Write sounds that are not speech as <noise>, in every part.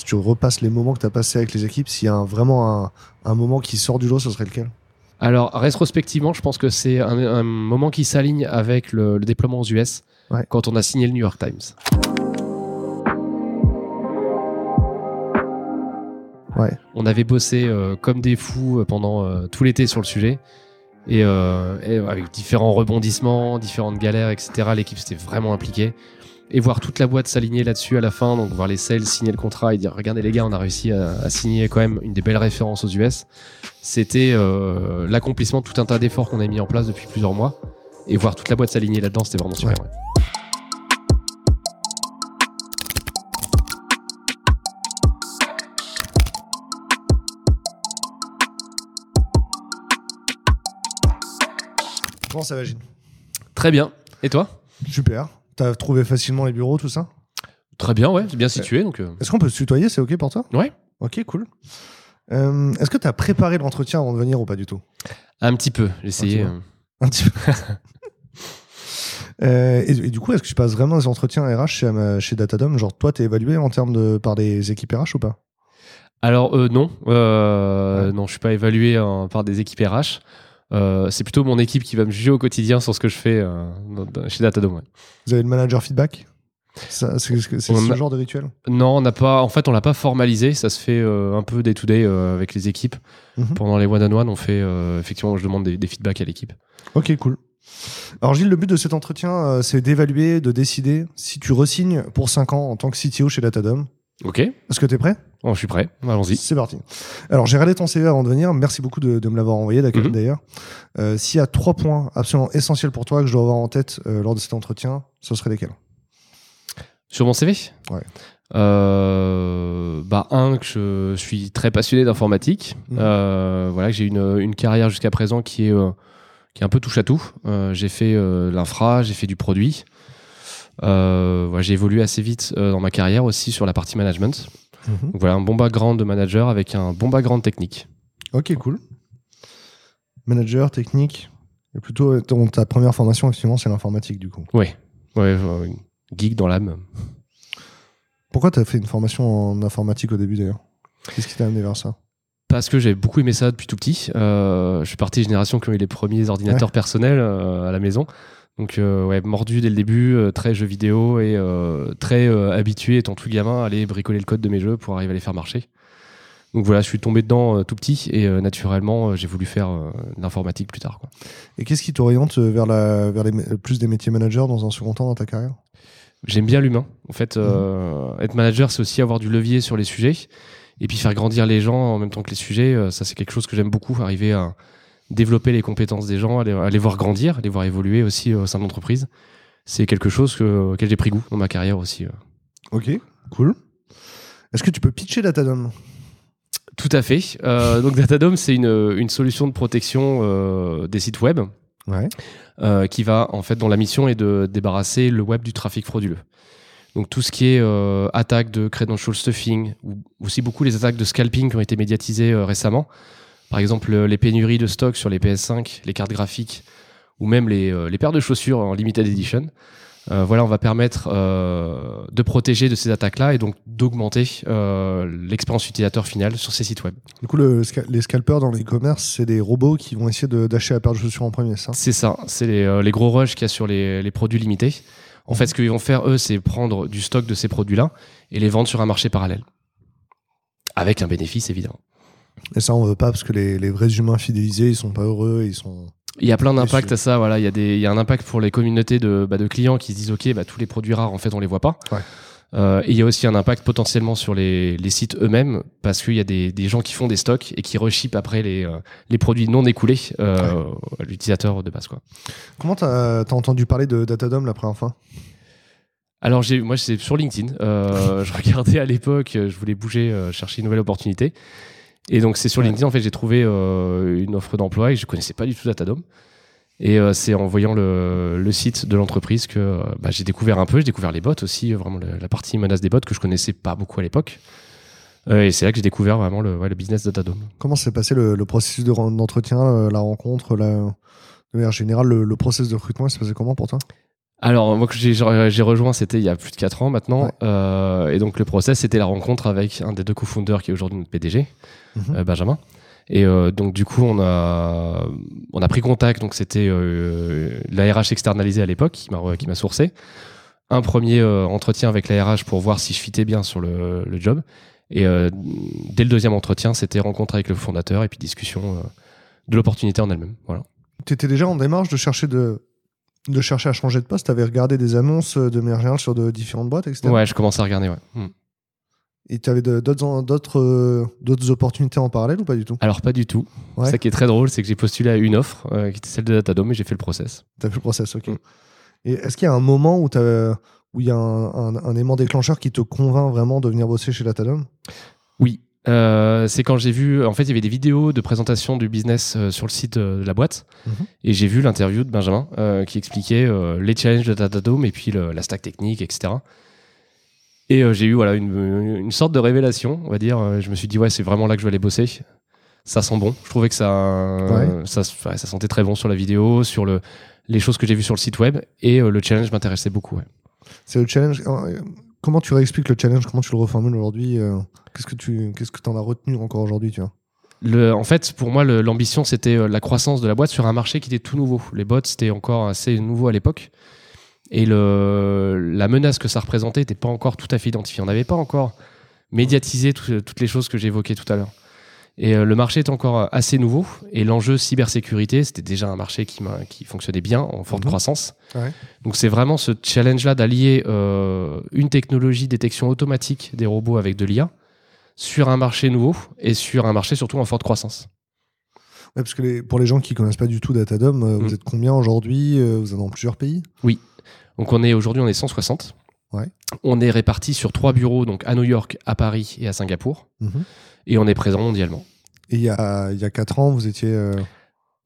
Si tu repasses les moments que tu as passés avec les équipes, s'il y a un- vraiment un, un moment qui sort du lot, ce serait lequel? Alors, rétrospectivement, je pense que c'est un, un moment qui s'aligne avec le, le déploiement aux US Ouais. quand on a signé le New York Times. Ouais. On avait bossé euh, comme des fous euh, pendant euh, tout l'été sur le sujet. Et, euh, et avec différents rebondissements, différentes galères, etc. L'équipe s'était vraiment impliquée. Et voir toute la boîte s'aligner là-dessus à la fin, donc voir les sales signer le contrat et dire regardez les gars, on a réussi à, à signer quand même une des belles références aux US. C'était euh, l'accomplissement de tout un tas d'efforts qu'on a mis en place depuis plusieurs mois. Et voir toute la boîte s'aligner là-dedans, c'était vraiment super. Ouais. ouais. Comment ça va, Gilles? Très bien. Et toi? Super. T'as trouvé facilement les bureaux, tout ça Très bien, ouais, bien situé. Donc, euh, Est-ce qu'on peut se tutoyer C'est OK pour toi? Ouais. Ok, cool. Euh, Est-ce que tu as préparé l'entretien avant de venir ou pas du tout? Un petit peu, j'ai essayé. Un petit euh, Un petit peu. <laughs> Euh, et, et du coup, est-ce que tu passes vraiment des entretiens RH chez, Datadom Genre, toi, t'es évalué en termes de par des équipes RH ou pas? Alors euh, non, euh, Ouais. non, je suis pas évalué hein, par des équipes RH. Euh, c'est plutôt mon équipe qui va me juger au quotidien sur ce que je fais euh, chez Datadome. ouais. Vous avez le manager feedback? C'est ce a- genre de rituel? Non, on n'a pas. En fait, on l'a pas formalisé. Ça se fait euh, un peu day to day euh, avec les équipes. Mhm. Pendant les one on one, on fait euh, effectivement, je demande des, des feedbacks à l'équipe. Ok, cool. Alors Gilles, le but de cet entretien, euh, c'est d'évaluer, de décider si tu resignes pour 5 ans en tant que CTO chez Datadom. Ok, Est-ce que tu es prêt? Bon, je suis prêt. Allons-y. C'est parti. Alors j'ai regardé ton CV avant de venir. Merci beaucoup de, de me l'avoir envoyé Mhm. d'ailleurs. Euh, S'il y a trois points absolument essentiels pour toi que je dois avoir en tête euh, lors de cet entretien, ce serait lesquels? Sur mon CV Ouais. Euh, bah un que je suis très passionné d'informatique. Mhm. Euh, voilà, que j'ai une, une carrière jusqu'à présent qui est euh, qui est un peu touche à tout. J'ai fait l'infra, j'ai fait du produit. Euh, j'ai évolué assez vite euh, dans ma carrière aussi sur la partie management. Donc voilà, un bon background de manager avec un bon background technique. Ok, cool. Manager, technique. Et plutôt, euh, ton- ta première formation, effectivement, c'est l'informatique, du coup. Ouais, euh, geek dans l'âme. Pourquoi tu as fait une formation en informatique au début, d'ailleurs? Qu'est-ce qui t'a amené vers ça? Parce que j'ai beaucoup aimé ça depuis tout petit. Euh, je suis partie des générations qui ont eu les premiers ordinateurs personnels euh, à la maison. Donc, euh, ouais, mordu dès le début, euh, très jeux vidéo et euh, très euh, habitué, étant tout gamin, à aller bricoler le code de mes jeux pour arriver à les faire marcher. Donc voilà, je suis tombé dedans tout petit et naturellement, j'ai voulu faire de l'informatique plus tard. Quoi. Et qu'est-ce qui t'oriente vers, la, vers les, plus des métiers managers dans un second temps dans ta carrière? J'aime bien l'humain. En fait, euh, être manager, c'est aussi avoir du levier sur les sujets et puis faire grandir les gens en même temps que les sujets. ça, c'est quelque chose que j'aime beaucoup, arriver à développer les compétences des gens, à les, à les voir grandir, à les voir évoluer aussi euh, au sein de l'entreprise. C'est quelque chose que, auquel j'ai pris goût dans ma carrière aussi. euh. Ok, cool. Est-ce que tu peux pitcher Datadom Tout à fait. Euh, donc Datadome, c'est une, une solution de protection euh, des sites web Ouais. euh, qui va en fait dont la mission est de débarrasser le web du trafic frauduleux. Donc tout ce qui est euh, attaque de credential stuffing ou aussi beaucoup les attaques de scalping qui ont été médiatisées euh, récemment. Par exemple euh, les pénuries de stock sur les PS5, les cartes graphiques ou même les, euh, les paires de chaussures en limited edition. Euh, voilà, on va permettre euh, de protéger de ces attaques-là et donc d'augmenter euh, l'expérience utilisateur finale sur ces sites web. Du coup, le les scalpers dans l'e-commerce, c'est des robots qui vont essayer de- d'acheter la paire de chaussures en premier, ça? C'est ça, c'est les, les gros rushs qu'il y a sur les, les produits limités. En fait, ce qu'ils vont faire, eux, c'est prendre du stock de ces produits-là et les vendre sur un marché parallèle. Avec un bénéfice, évidemment. Et ça, on veut pas parce que les, les vrais humains fidélisés, ils sont pas heureux, ils sont. Il y a plein d'impacts à ça. Voilà, il y a des, il y a un impact pour les communautés de, bah, de clients qui se disent ok, bah, tous les produits rares en fait on les voit pas. Ouais. Euh, et il y a aussi un impact potentiellement sur les, les sites eux-mêmes parce qu'il y a des, des gens qui font des stocks et qui reship après les, euh, les produits non écoulés euh, à l'utilisateur de base quoi. Comment t'as as entendu parler de Datadom la première fois? Alors j'ai, moi c'est sur LinkedIn. Euh, <laughs> je regardais à l'époque, euh, je voulais bouger, euh, chercher une nouvelle opportunité. Et donc c'est sur. LinkedIn en fait j'ai trouvé euh, une offre d'emploi et je connaissais pas du tout Datadome. Et euh, c'est en voyant le, le site de l'entreprise que euh, bah, j'ai découvert un peu, j'ai découvert les bots aussi, vraiment le- la partie menace des bots que je connaissais pas beaucoup à l'époque. Euh, et c'est là que j'ai découvert vraiment le, ouais, le business Datadome. Comment s'est passé le, le processus de d'entretien, euh, la rencontre, la... de manière générale, le, le processus de recrutement, il s'est passé comment pour toi? Alors, moi, que j'ai j'ai rejoint, c'était il y a plus de 4 ans maintenant. Ouais. Euh, et donc, le process, c'était la rencontre avec un des deux co-founders qui est aujourd'hui notre PDG, Mhm. euh, Benjamin. Et euh, donc, du coup, on a, on a pris contact. Donc, c'était euh, la RH externalisée à l'époque qui m'a qui m'a sourcé. Un premier euh, entretien avec la RH pour voir si je fitais bien sur le, le job. Et euh, dès le deuxième entretien, c'était rencontre avec le fondateur et puis discussion euh, de l'opportunité en elle-même. Voilà. Tu étais déjà en démarche de chercher, de, de chercher à changer de poste? Tu avais regardé des annonces de manière générale sur de différentes boîtes, etc. Ouais, je commence à regarder. Ouais. Hmm. Et tu avais de- d'autres d'autres euh, d'autres opportunités en parallèle ou pas du tout? Alors, pas du tout. Ouais. Ça qui est très drôle, c'est que j'ai postulé à une offre euh, qui était celle de Datadome et j'ai fait le process. Tu as fait le process, ok. Mm. Et est-ce qu'il y a un moment où t'as- où il y a un, un, un aimant déclencheur qui te convainc vraiment de venir bosser chez Datadome? Oui. Euh, c'est quand j'ai vu, en fait, il y avait des vidéos de présentation du business euh, sur le site de la boîte, Mhm. et j'ai vu l'interview de Benjamin qui expliquait les challenges de Datadome et puis le- la stack technique, etc. Et euh, j'ai eu voilà une, une sorte de révélation, on va dire. Euh, Je me suis dit ouais, c'est vraiment là que je vais aller bosser. Ça sent bon. Je trouvais que ça, Ouais. ça, ouais, ça sentait très bon sur la vidéo, sur le, les choses que j'ai vues sur le site web, et euh, le challenge m'intéressait beaucoup. ouais. C'est le challenge. Comment tu réexpliques le challenge? Comment tu le reformules aujourd'hui Qu'est-ce que tu qu'est-ce que en as retenu encore aujourd'hui tu vois? Le, en fait, pour moi, l'ambition, c'était la croissance de la boîte sur un marché qui était tout nouveau. Les bots, c'était encore assez nouveau à l'époque. Et le, la menace que ça représentait n'était pas encore tout à fait identifiée. On n'avait pas encore médiatisé tout- toutes les choses que j'évoquais tout à l'heure. Et euh, le marché est encore assez nouveau. Et l'enjeu cybersécurité, c'était déjà un marché qui, fonctionnait bien, en forte Mhm. croissance. Ouais. Donc c'est vraiment ce challenge-là d'allier euh, une technologie détection automatique des robots avec de l'IA sur un marché nouveau et sur un marché surtout en forte croissance. Ouais, parce que les- pour les gens qui connaissent pas du tout Datadome, euh, Mm. vous êtes combien aujourd'hui Vous êtes dans plusieurs pays? Donc on est aujourd'hui on est 160. Ouais. On est répartis sur trois bureaux donc à New York, à Paris et à Singapour Mhm. et on est présent mondialement. Et il y a il y a quatre ans, vous étiez euh,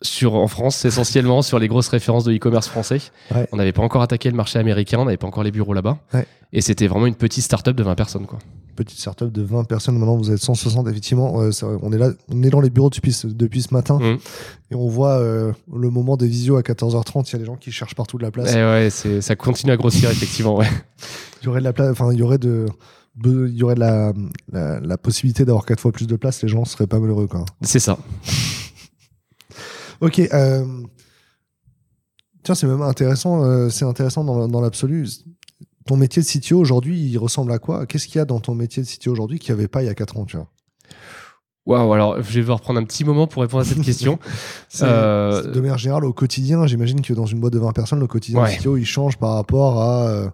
Sur en France essentiellement sur les grosses références de e-commerce français. Ouais. On n'avait pas encore attaqué le marché américain, on n'avait pas encore les bureaux là-bas. Ouais. Et c'était vraiment une petite start-up de 20 personnes quoi. petite startup de 20 personnes. Maintenant, vous êtes 160. Effectivement, euh, ça- on est là, on est dans les bureaux depuis ce, depuis ce matin Mhm. et on voit euh, le moment des visios à 14h30. Il y a des gens qui cherchent partout de la place. Et ouais, c'est ça continue à grossir effectivement ouais. Il y aurait de la place. Enfin, il y aurait de il y aurait de la, la, la possibilité d'avoir quatre fois plus de place, les gens seraient pas malheureux. Quoi. C'est ça. Ok. euh, Tiens, c'est même intéressant. euh, c'est intéressant dans, dans l'absolu. Ton métier de CTO aujourd'hui, il ressemble à quoi? Qu'est-ce qu'il y a dans ton métier de CTO aujourd'hui qu'il n'y avait pas il y a 4 ans tu vois? Waouh, alors je vais devoir prendre un petit moment pour répondre à cette question. <laughs> Euh, De manière générale, au quotidien, j'imagine que dans une boîte de 20 personnes, le quotidien Ouais. du CTO, il change par rapport à, euh,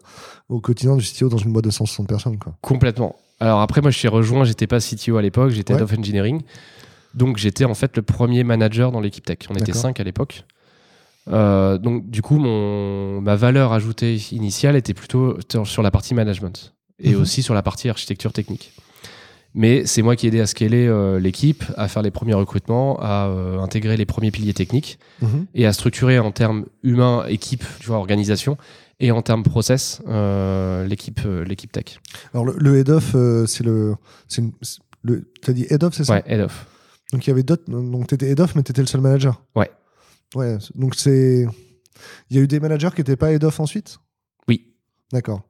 au quotidien du CTO dans une boîte de 160 personnes. Quoi. Complètement. Alors après, moi, je suis rejoint, j'étais pas CTO à l'époque, j'étais Head Ouais. of Engineering. Donc j'étais en fait le premier manager dans l'équipe tech. On était cinq à l'époque. Euh, donc du coup, mon, ma valeur ajoutée initiale était plutôt sur- la partie management et Mhm. aussi sur la partie architecture technique. Mais c'est moi qui ai aidé à scaler euh, l'équipe, à faire les premiers recrutements, à euh, intégrer les premiers piliers techniques Mhm. et à structurer en termes humains, équipe, tu vois, organisation, et en termes process, l'équipe, l'équipe tech. Alors, le, le head of, euh, c'est le. c'est une- le tu as dit head of, c'est ça? Ouais, head of. Donc, il y avait d'autres. Donc, tu étais head of, mais tu étais le seul manager Ouais. Ouais. Donc, c'est. Il y a eu des managers qui n'étaient pas head of ensuite? Oui. D'accord.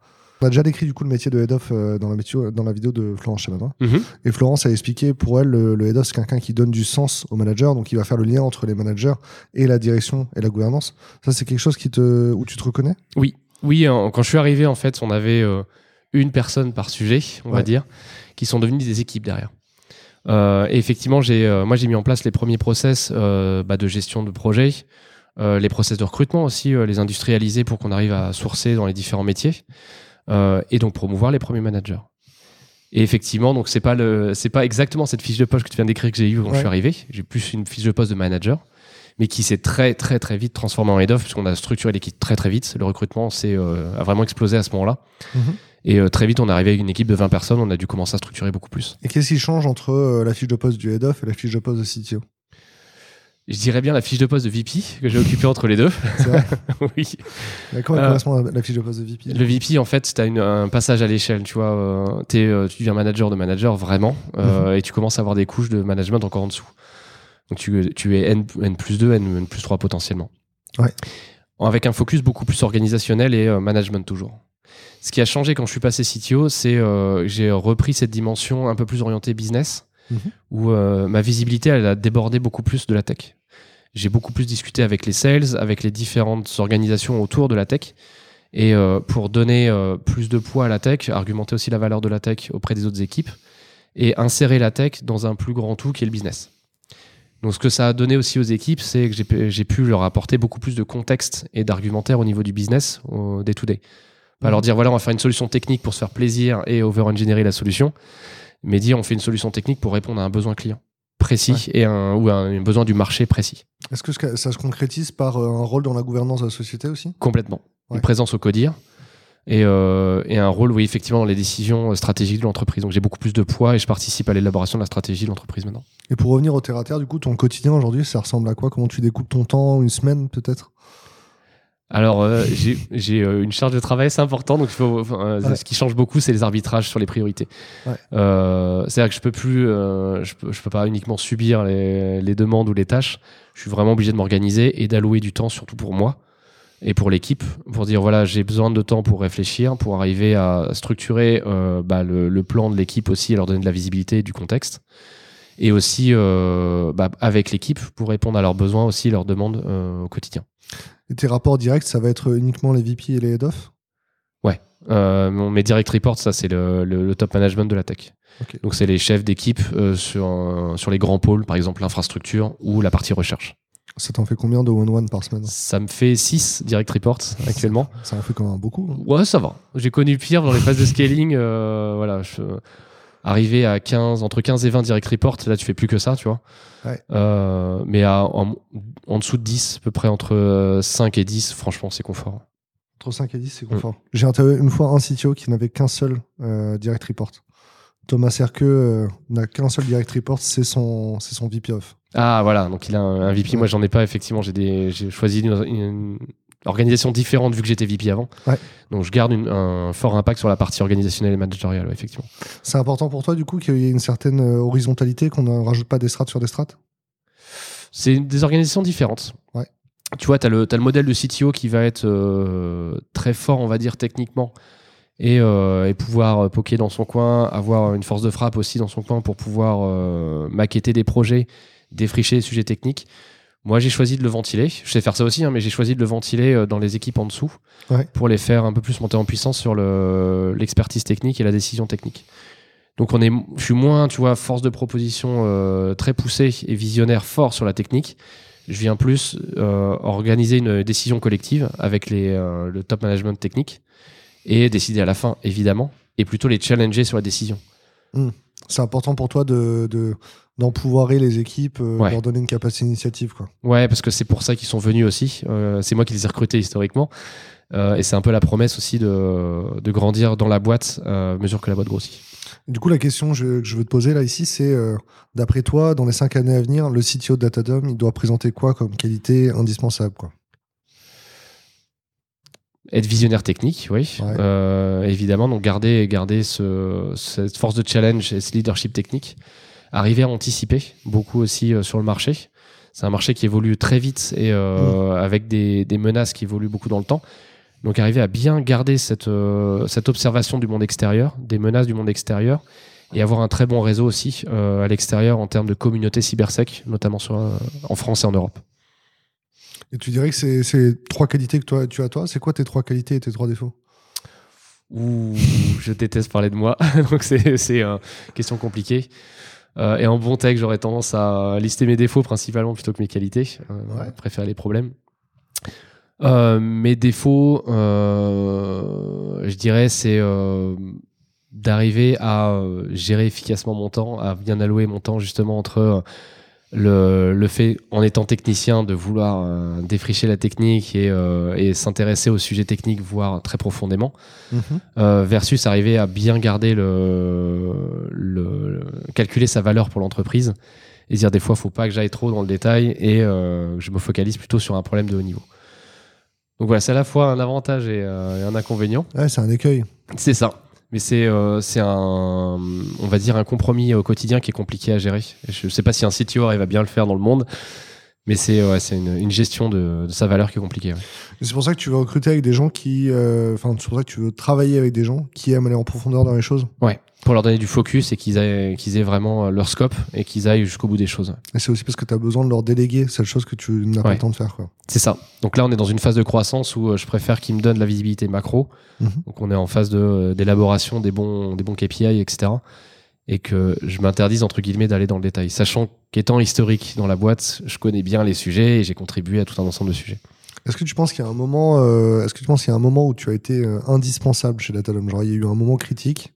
On a déjà décrit du coup le métier de head of euh, dans, la métier- dans la vidéo de Florence Chamadin. Mhm. Et Florence a expliqué pour elle, le, le head of, c'est quelqu'un qui donne du sens au manager, donc il va faire le lien entre les managers et la direction et la gouvernance. Ça, c'est quelque chose qui te, où tu te reconnais? Oui, oui. en- quand je suis arrivé, en fait, on avait euh, une personne par sujet, on va dire, qui sont devenues des équipes derrière. Euh, et effectivement, j'ai, euh, moi, j'ai mis en place les premiers process euh, bah, de gestion de projet, les process de recrutement aussi, les industrialiser pour qu'on arrive à sourcer dans les différents métiers, et donc promouvoir les premiers managers. Et effectivement, donc c'est pas le, c'est pas exactement cette fiche de poste que tu viens d'écrire que j'ai eue quand Ouais. je suis arrivé. J'ai plus une fiche de poste de manager, mais qui s'est très très très vite transformée en head of puisqu'on a structuré l'équipe très très vite. Le recrutement s'est, euh, a vraiment explosé à ce moment-là. Mhm. Et euh, très vite, on est arrivé avec une équipe de 20 personnes. On a dû commencer à structurer beaucoup plus. Et qu'est-ce qui change entre euh, la fiche de poste du head of et la fiche de poste de CTO Je dirais bien la fiche de poste de VP que j'ai occupée entre les deux. C'est vrai? <laughs> Oui. À quoi elle Euh, correspond à la fiche de poste de VP Le VP, en fait, tu as un passage à l'échelle. Tu vois, euh, tu deviens manager de manager vraiment, euh, et tu commences à avoir des couches de management encore en dessous. Donc tu, tu es N, N plus 2, N, N plus 3 potentiellement. Ouais. avec un focus beaucoup plus organisationnel et management toujours. Ce qui a changé quand je suis passé CTO, c'est euh, j'ai repris cette dimension un peu plus orientée business, Mhm. où euh, ma visibilité elle a débordé beaucoup plus de la tech. J'ai beaucoup plus discuté avec les sales, avec les différentes organisations autour de la tech, et euh, pour donner plus de poids à la tech, argumenter aussi la valeur de la tech auprès des autres équipes, et insérer la tech dans un plus grand tout qui est le business. Donc ce que ça a donné aussi aux équipes, c'est que j'ai pu- j'ai pu leur apporter beaucoup plus de contexte et d'argumentaire au niveau du business, au day-to-day. Pas Mhm. leur dire, voilà, on va faire une solution technique pour se faire plaisir et over-engineer la solution, mais dire, on fait une solution technique pour répondre à un besoin client précis et un, ou un, un besoin du marché précis. Est-ce que ça se concrétise par euh, un rôle dans la gouvernance de la société aussi? Complètement. Ouais. Une présence au CODIR et, euh, et un rôle, oui, effectivement, dans les décisions euh, stratégiques de l'entreprise. Donc j'ai beaucoup plus de poids et je participe à l'élaboration de la stratégie de l'entreprise maintenant. Et pour revenir au terre à terre, du coup, ton quotidien aujourd'hui, ça ressemble à quoi? Comment tu découpes ton temps Une semaine peut-être? Alors, euh, j'ai euh, une charge de travail assez importante, donc il faut, enfin, euh, Ouais. ce qui change beaucoup, c'est les arbitrages sur les priorités. Ouais. C'est-à-dire que je peux plus, je, peux, je peux pas uniquement subir les, les demandes ou les tâches. Je suis vraiment obligé de m'organiser et d'allouer du temps, surtout pour moi et pour l'équipe, pour dire voilà, j'ai besoin de temps pour réfléchir, pour arriver à structurer bah, le, le plan de l'équipe aussi, et leur donner de la visibilité et du contexte. Et aussi euh, bah, avec l'équipe pour répondre à leurs besoins aussi, leurs demandes euh, au quotidien. Et tes rapports directs, ça va être uniquement les VP et les head-off Euh, mon- mes direct reports, ça c'est le, le- le top management de la tech. Donc c'est les chefs d'équipe euh, sur, euh, sur les grands pôles, par exemple l'infrastructure ou la partie recherche. Ça t'en fait combien de one-one par semaine? Ça me fait 6 direct reports actuellement. Ça en fait quand même beaucoup. hein. Ouais, ça va. J'ai connu pire dans les phases de scaling. euh, voilà, je, arrivé à 15, entre 15 et 20 direct reports, là tu fais plus que ça, tu vois. Ouais. Euh, mais à- en, en dessous de 10, à peu près entre euh, 5 et 10, franchement, c'est confort. Entre 5 et 10, c'est confort. J'ai interviewé une fois un CTO qui n'avait qu'un seul euh, direct report. Thomas Serqueux euh, n'a qu'un seul direct report, c'est son, c'est son VP off. Ah voilà, donc il a un, un VP. Ouais. Moi, j'en ai pas. Effectivement, j'ai des, j'ai choisi une, une organisation différente vu que j'étais VP avant. Ouais. Donc je garde une- un fort impact sur la partie organisationnelle et managériale, ouais, effectivement. C'est important pour toi, du coup, qu'il y ait une certaine euh, horizontalité, qu'on ne rajoute pas des strates sur des strates? C'est des organisations différentes. Ouais. Tu vois, tu as, le modèle de CTO qui va être euh, très fort, on va dire, techniquement. Et, euh, et pouvoir poker dans son coin, avoir une force de frappe aussi dans son coin pour pouvoir euh, maqueter des projets, défricher les sujets techniques. Moi, j'ai choisi de le ventiler. Je sais faire ça aussi, hein, mais j'ai choisi de le ventiler euh, dans les équipes en dessous Ouais. pour les faire un peu plus monter en puissance sur le- l'expertise technique et la décision technique. Donc, on est, je suis moins, tu vois, force de proposition euh, très poussée et visionnaire fort sur la technique. Je viens plus euh, organiser une décision collective avec les, euh, le top management technique et décider à la fin, évidemment, et plutôt les challenger sur la décision. C'est important pour toi de, de, d'empouvoirer les équipes, euh, Ouais. leur donner une capacité d'initiative. Quoi. Ouais, parce que c'est pour ça qu'ils sont venus aussi. Euh, c'est moi qui les ai recrutés historiquement. Euh, et c'est un peu la promesse aussi de, de grandir dans la boîte euh, à mesure que la boîte grossit. Du coup, la question je- que je veux te poser là ici, c'est d'après toi, dans les cinq années à venir, le CTO de Datadom, il doit présenter quoi comme qualité indispensable quoi? Être visionnaire technique, oui, Ouais. Euh, évidemment. Donc garder, garder ce, cette force de challenge et ce leadership technique. Arriver à anticiper beaucoup aussi euh, sur le marché. C'est un marché qui évolue très vite et euh, avec des, des menaces qui évoluent beaucoup dans le temps. Donc arriver à bien garder cette, euh, cette observation du monde extérieur, des menaces du monde extérieur, et avoir un très bon réseau aussi euh, à l'extérieur en termes de communauté cybersec, notamment sur, euh, en France et en Europe. Et tu dirais que c'est c'est trois qualités que toi, tu as toi? C'est quoi tes trois qualités et tes trois défauts? Ouh, je déteste parler de moi, <laughs> donc c'est c'est une question compliquée. Euh, et en bon tech, j'aurais tendance à lister mes défauts principalement plutôt que mes qualités. Euh, Ouais. Je préfère les problèmes. Euh, mes défauts, euh, je dirais, c'est d'arriver à gérer efficacement mon temps, à bien allouer mon temps justement entre le, le fait, en étant technicien, de vouloir euh, défricher la technique et, euh, et s'intéresser au sujet technique, voire très profondément, euh, versus arriver à bien garder le, le, le- calculer sa valeur pour l'entreprise et dire des fois faut pas que j'aille trop dans le détail et je me focalise plutôt sur un problème de haut niveau. Donc voilà, c'est à la fois un avantage et, et un inconvénient. Ouais, c'est un écueil. C'est ça. Mais c'est euh, c'est un, on va dire, un compromis au quotidien qui est compliqué à gérer. Je sais pas si un CTO arrive à bien le faire dans le monde, Mais c'est ouais, c'est une, une gestion de, de sa valeur qui est compliquée. ouais. C'est pour ça que tu veux recruter avec des gens qui. euh, Enfin, c'est pour ça que tu veux travailler avec des gens qui aiment aller en profondeur dans les choses. Pour leur donner du focus et qu'ils aient, aient vraiment euh, leur scope et qu'ils aillent jusqu'au bout des choses. Et c'est aussi parce que tu as besoin de leur déléguer cette chose que tu n'as pas Ouais. le temps de faire. C'est ça. Donc là, on est dans une phase de croissance où euh, je préfère qu'ils me donnent la visibilité macro. Mhm. Donc on est en phase de, d'élaboration des bons, des bons KPI, etc. Et que je m'interdise, entre guillemets, d'aller dans le détail. Sachant qu'étant historique dans la boîte, je connais bien les sujets et j'ai contribué à tout un ensemble de sujets. Est-ce que tu penses qu'il y a un moment, euh, est-ce que tu penses qu'il y a un moment où tu as été euh, indispensable chez Datadom Genre, il y a eu un moment critique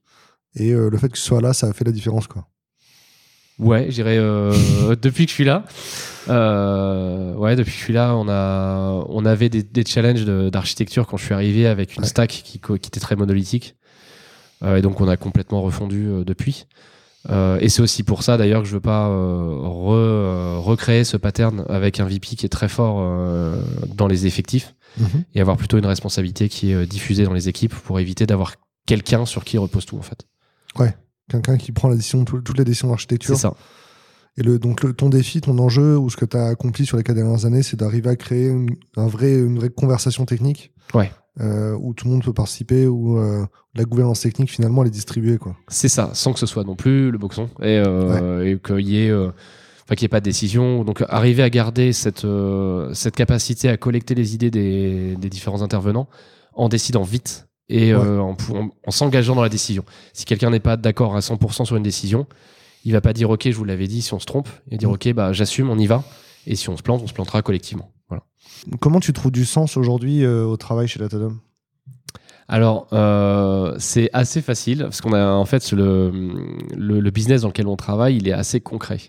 et euh, le fait que tu sois là, ça a fait la différence, quoi. Ouais, je dirais euh, <laughs> depuis que je suis là. Ouais, depuis que je suis là, on a, on avait des, des challenges de- d'architecture quand je suis arrivé avec une Ouais. stack qui était très monolithique. Euh, et donc on a complètement refondu euh, depuis. Euh, et c'est aussi pour ça d'ailleurs que je veux pas re- recréer ce pattern avec un VP qui est très fort dans les effectifs et avoir plutôt une responsabilité qui est diffusée dans les équipes pour éviter d'avoir quelqu'un sur qui repose tout en fait. Quelqu'un qui prend la décision, tout- toutes les décisions C'est d'architecture. ça. Et le, donc, le, ton défi, ton enjeu, ou ce que tu as accompli sur les quatre dernières années, c'est d'arriver à créer une, un vrai, une vraie conversation technique. Ouais. Euh, où tout le monde peut participer, où euh, la gouvernance technique, finalement, elle est distribuée, quoi. C'est ça, sans que ce soit non plus le boxon et, euh, et qu'il y ait, enfin qu'il y ait pas de décision. Donc arriver à garder cette cette capacité à collecter les idées des, des différents intervenants en décidant vite et en, pou- en- en s'engageant dans la décision. Si quelqu'un n'est pas d'accord à 100% sur une décision, il va pas dire ok, je vous l'avais dit, si on se trompe, il va dire Mm. ok, bah j'assume, on y va. Et si on se plante, on se plantera collectivement. Comment tu trouves du sens aujourd'hui euh, au travail chez Datadom Alors, euh, c'est assez facile parce qu'on a en fait le, le, le business dans lequel on travaille, il est assez concret.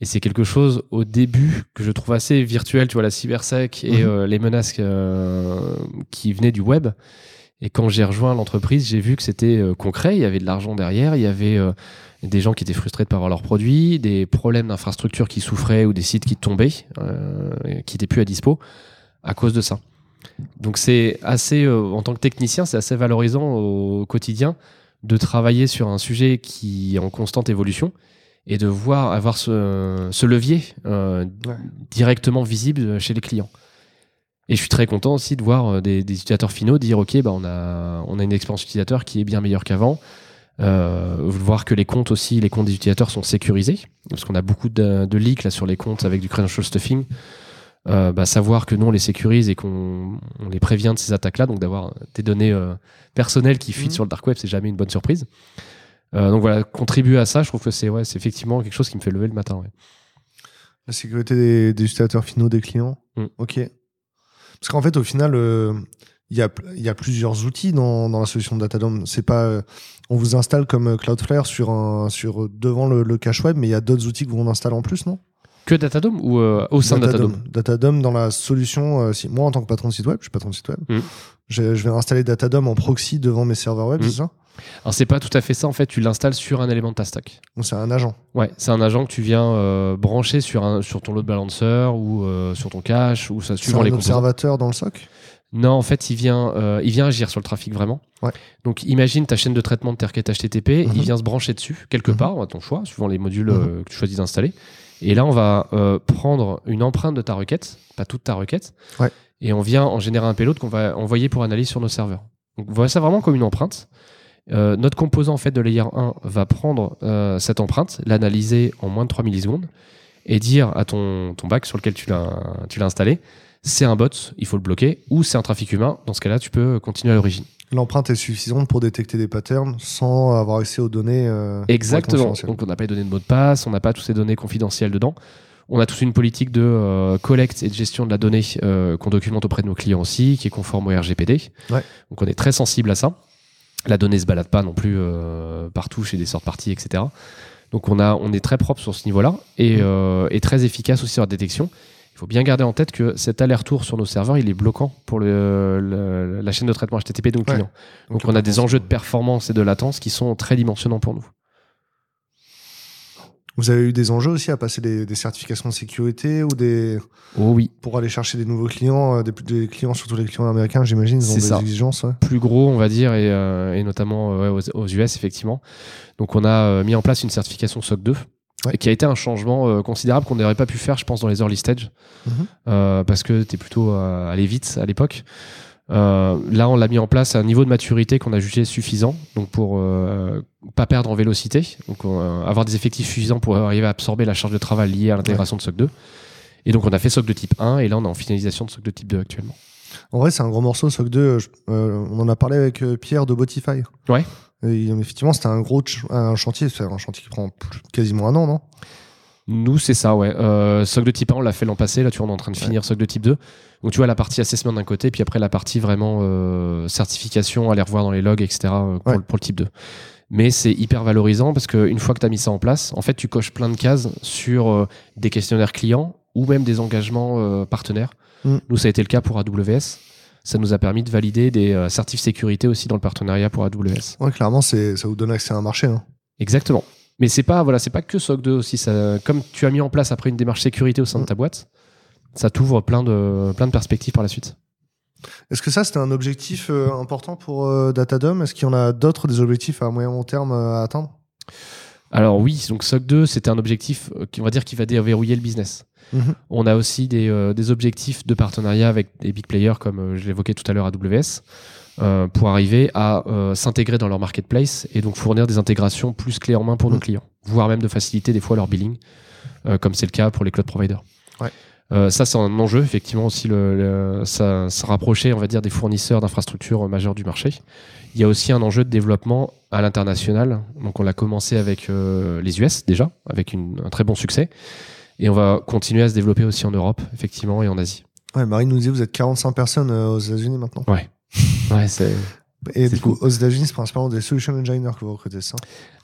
Et c'est quelque chose au début que je trouve assez virtuel, tu vois, la cybersec et Mhm. euh, les menaces euh, qui venaient du web. Et quand j'ai rejoint l'entreprise, j'ai vu que c'était euh, concret, il y avait de l'argent derrière, il y avait euh, des gens qui étaient frustrés de pas avoir leurs produits, des problèmes d'infrastructure qui souffraient ou des sites qui tombaient, euh, qui n'étaient plus à dispo à cause de ça. Donc c'est assez, euh, en tant que technicien, c'est assez valorisant au quotidien de travailler sur un sujet qui est en constante évolution et de voir avoir ce, ce levier euh, Ouais. directement visible chez les clients. Et je suis très content aussi de voir euh, des, des utilisateurs finaux dire ok, bah on a on a une expérience utilisateur qui est bien meilleure qu'avant. Euh, voir que les comptes aussi, les comptes des utilisateurs sont sécurisés parce qu'on a beaucoup de, de leaks là sur les comptes avec du credential stuffing. Euh, bah, savoir que nous on les sécurise et qu'on on les prévient de ces attaques-là, donc d'avoir des données euh, personnelles qui fuitent Mhm. sur le dark web, c'est jamais une bonne surprise. Euh, donc voilà, contribuer à ça, je trouve que c'est ouais, c'est effectivement quelque chose qui me fait lever le matin. ouais. La sécurité des, des utilisateurs finaux des clients. Mm. Ok. Parce qu'en fait, au final, euh, il y, a, il y a plusieurs outils dans, dans la solution de Datadom. C'est pas, euh, on vous installe comme euh, Cloudflare sur un, sur devant le, le cache web, mais il y a d'autres outils que vous on installe en plus, non? Que Datadom ou euh, au sein de Datadom Datadom dans la solution. euh, si, moi, en tant que patron de site web, je suis patron de site web. Mm. Je, je vais installer Datadom en proxy devant mes serveurs web, Mm. c'est ça? Alors c'est pas tout à fait ça, en fait, tu l'installes sur un élément de ta stack. Donc c'est un agent. Ouais, c'est un agent que tu viens euh, brancher sur, un, sur ton load balancer ou euh, sur ton cache ou ça suivant un les composants. observateur dans le SOC? Non, en fait, il vient, euh, il vient agir sur le trafic vraiment. Ouais. Donc, imagine ta chaîne de traitement de tes requêtes HTTP, Mhm. il vient se brancher dessus quelque Mhm. part, à ton choix, suivant les modules Mhm. que tu choisis d'installer. Et là, on va prendre une empreinte de ta requête, pas toute ta requête, Ouais. et on vient en générer un payload qu'on va envoyer pour analyse sur nos serveurs. Donc, voit ça vraiment comme une empreinte. Euh, notre composant en fait de layer 1 va prendre euh, cette empreinte, l'analyser en moins de 3 millisecondes et dire à ton, ton bac sur lequel tu l'as installé, c'est un bot, il faut le bloquer, ou c'est un trafic humain, dans ce cas-là, tu peux continuer à l'origine. L'empreinte est suffisante pour détecter des patterns sans avoir accès aux données. euh, Exactement. Donc on n'a pas les données de mot de passe, on n'a pas toutes ces données confidentielles dedans. On a toute une politique de euh, collecte et de gestion de la donnée euh, qu'on documente auprès de nos clients aussi, qui est conforme au RGPD. Ouais. Donc on est très sensible à ça. La donnée se balade pas non plus euh, partout chez des sortes parties, etc. Donc on, a, on est très propre sur ce niveau-là et, Mm. euh, et très efficace aussi sur la détection. Il faut bien garder en tête que cet aller-retour sur nos serveurs, il est bloquant pour le, le- la chaîne de traitement HTTP de nos Ouais. clients. Donc, Donc, on a des enjeux de performance et de latence qui sont très dimensionnants pour nous. Vous avez eu des enjeux aussi à passer des, des certifications de sécurité ou des Oh oui, pour aller chercher des nouveaux clients, euh, des, des clients surtout les clients américains, j'imagine, ils ont des ça. exigences. ouais. plus gros, on va dire, et, euh, et notamment euh, ouais, aux, aux US, effectivement. Donc, on a mis en place une certification SOC 2. Ouais. et qui a été un changement euh, considérable qu'on n'aurait pas pu faire, je pense, dans les early stage, Mhm. parce que tu es plutôt allé vite à l'époque. Euh, là, on l'a mis en place à un niveau de maturité qu'on a jugé suffisant, donc pour euh, pas perdre en vélocité, donc euh, avoir des effectifs suffisants pour arriver à absorber la charge de travail liée à l'intégration de SOC 2. Et donc, on a fait SOC de type 1, et là, on est en finalisation de SOC de type 2 actuellement. En vrai, c'est un gros morceau, SOC 2. euh, je- on en a parlé avec Pierre de Botify. Ouais. Et, effectivement, c'était un gros ch- un chantier. C'est un chantier qui prend plus- quasiment un an, non? Nous, c'est ça, ouais. SOC de type 1, on l'a fait l'an passé. Là, tu vois, on est en train de Ouais. finir SOC de type 2. Donc, tu vois, la partie assessment d'un côté, puis après, la partie vraiment euh, certification, aller revoir dans les logs, etc. euh, pour, Ouais. le, pour le type 2. Mais c'est hyper valorisant parce qu'une fois que tu as mis ça en place, en fait, tu coches plein de cases sur euh, des questionnaires clients ou même des engagements euh, partenaires. Mm. Nous, ça a été le cas pour AWS. Ça nous a permis de valider des certifs sécurité aussi dans le partenariat pour AWS. Ouais, clairement, c'est ça vous donne accès à un marché. hein. Exactement. Mais c'est pas voilà, c'est pas que SOC 2 aussi. Ça, comme tu as mis en place après une démarche sécurité au sein de ta boîte, ça t'ouvre plein de plein de perspectives par la suite. Est-ce que ça, c'était un objectif euh, important pour euh, Datadom Est-ce qu'il y en a d'autres, des objectifs à moyen long terme euh, à atteindre? Alors oui, donc SOC 2, c'était un objectif euh, qui on va dire qui va déverrouiller le business. Mhm. On a aussi des, des objectifs de partenariat avec des big players comme je l'évoquais tout à l'heure AWS euh, pour arriver à s'intégrer dans leur marketplace et donc fournir des intégrations plus clés en main pour nos Mhm. clients, voire même de faciliter des fois leur billing, comme c'est le cas pour les cloud providers. Ouais. Euh, ça, c'est un enjeu, effectivement, aussi, le, le- ça, ça rapprocher, on va dire, des fournisseurs d'infrastructures majeurs du marché. Il y a aussi un enjeu de développement à l'international. Donc, on l'a commencé avec euh, les US déjà, avec une- un très bon succès. Et on va continuer à se développer aussi en Europe, effectivement, et en Asie. Ouais, Marie nous disait vous êtes 45 personnes euh, aux États-Unis maintenant. Ouais, <laughs> c'est Et du coup, aux États-Unis, c'est principalement des solution engineers que vous recrutez, ça?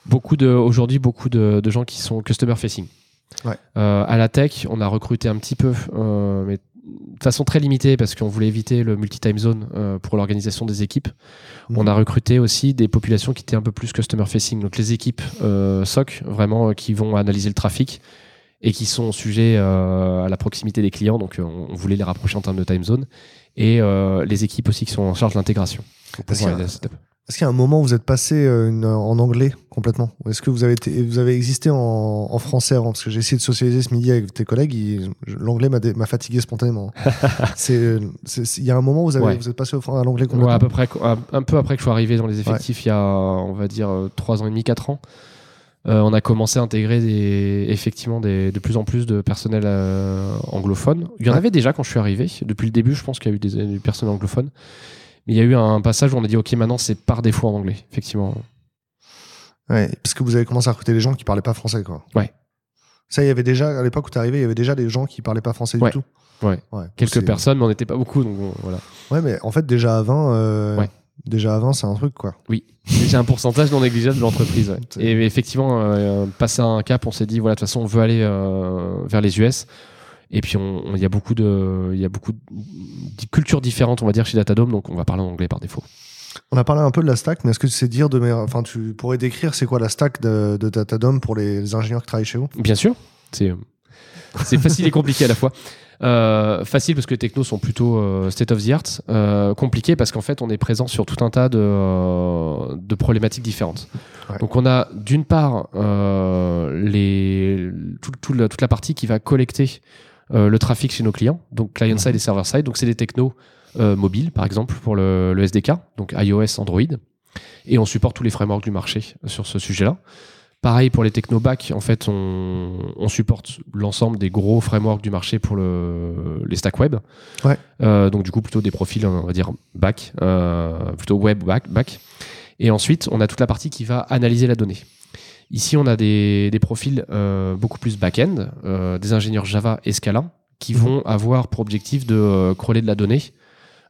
Beaucoup de aujourd'hui beaucoup de, de gens qui sont customer facing. Ouais. Euh, à la tech, on a recruté un petit peu, euh, mais de façon très limitée parce qu'on voulait éviter le multi-time zone euh, pour l'organisation des équipes. Mhm. On a recruté aussi des populations qui étaient un peu plus customer facing, donc les équipes SOC vraiment qui vont analyser le trafic et qui sont sujets à la proximité des clients, donc on, on voulait les rapprocher en termes de time zone et les équipes aussi qui sont en charge de l'intégration. Est-ce qu'il y a- un moment où vous êtes passé euh, une- en anglais complètement Ou Est-ce que vous avez, été- vous avez existé en, en français avant Parce que j'ai essayé de socialiser ce midi avec tes collègues, l'anglais m'a fatigué spontanément. <laughs> Euh, Il y a un moment où vous, avez, Ouais. vous êtes passé au à l'anglais Ouais, complètement à peu près, un, un peu après que je sois arrivé dans les effectifs, il y a, on va dire, euh, trois ans et demi, quatre ans, euh, on a commencé à intégrer des, effectivement des, de plus en plus de personnel euh, anglophone. Il y en Ouais. avait déjà quand je suis arrivé. Depuis le début, je pense qu'il y a eu des, du personnel anglophone. Mais il y a eu un passage où on a dit, OK, maintenant c'est par défaut en anglais, effectivement. Ouais, parce que vous avez commencé à recruter des gens qui parlaient pas français, quoi. Ouais. Ça, il y avait déjà, à l'époque où tu arrivé, il y avait déjà des gens qui parlaient pas français Ouais. du tout. Ouais. Quelques C'est- personnes, mais on n'était pas beaucoup. Donc voilà. Ouais, mais en fait, déjà à 20, euh, Ouais. déjà 20, c'est un truc, quoi. Oui, j'ai un pourcentage non négligeable de l'entreprise. <laughs> C'est- Et effectivement, euh, passer un cap, on s'est dit voilà, de toute façon, on veut aller euh, vers les US. Et puis, on- on- il y a beaucoup de, il y a beaucoup de cultures différentes, on va dire, chez Datadome, donc on va parler en anglais par défaut. On a parlé un peu de la stack, mais est-ce que tu sais dire de mes... Enfin, tu pourrais décrire c'est quoi la stack de, de Datadom pour les, les ingénieurs qui travaillent chez vous? Bien sûr, c'est c'est facile et compliqué à la fois. Euh, facile parce que les technos sont plutôt euh, state of the art. Euh, compliqué parce qu'en fait, on est présent sur tout un tas de, de problématiques différentes. Ouais. Donc, on a d'une part les, tout- tout le- toute la partie qui va collecter le trafic chez nos clients, donc client-side et server-side. Donc, c'est des technos euh, mobiles, par exemple, pour le, le SDK, donc iOS, Android. Et on supporte tous les frameworks du marché sur ce sujet-là. Pareil pour les techno back, en fait, on, on supporte l'ensemble des gros frameworks du marché pour le, les stacks web. Ouais. Euh, donc du coup plutôt des profils, on va dire back, euh, plutôt web back, back. Et ensuite, on a toute la partie qui va analyser la donnée. Ici, on a des, des profils euh, beaucoup plus back-end, euh, des ingénieurs Java et Scala, qui Mhm. vont avoir pour objectif de euh, crawler de la donnée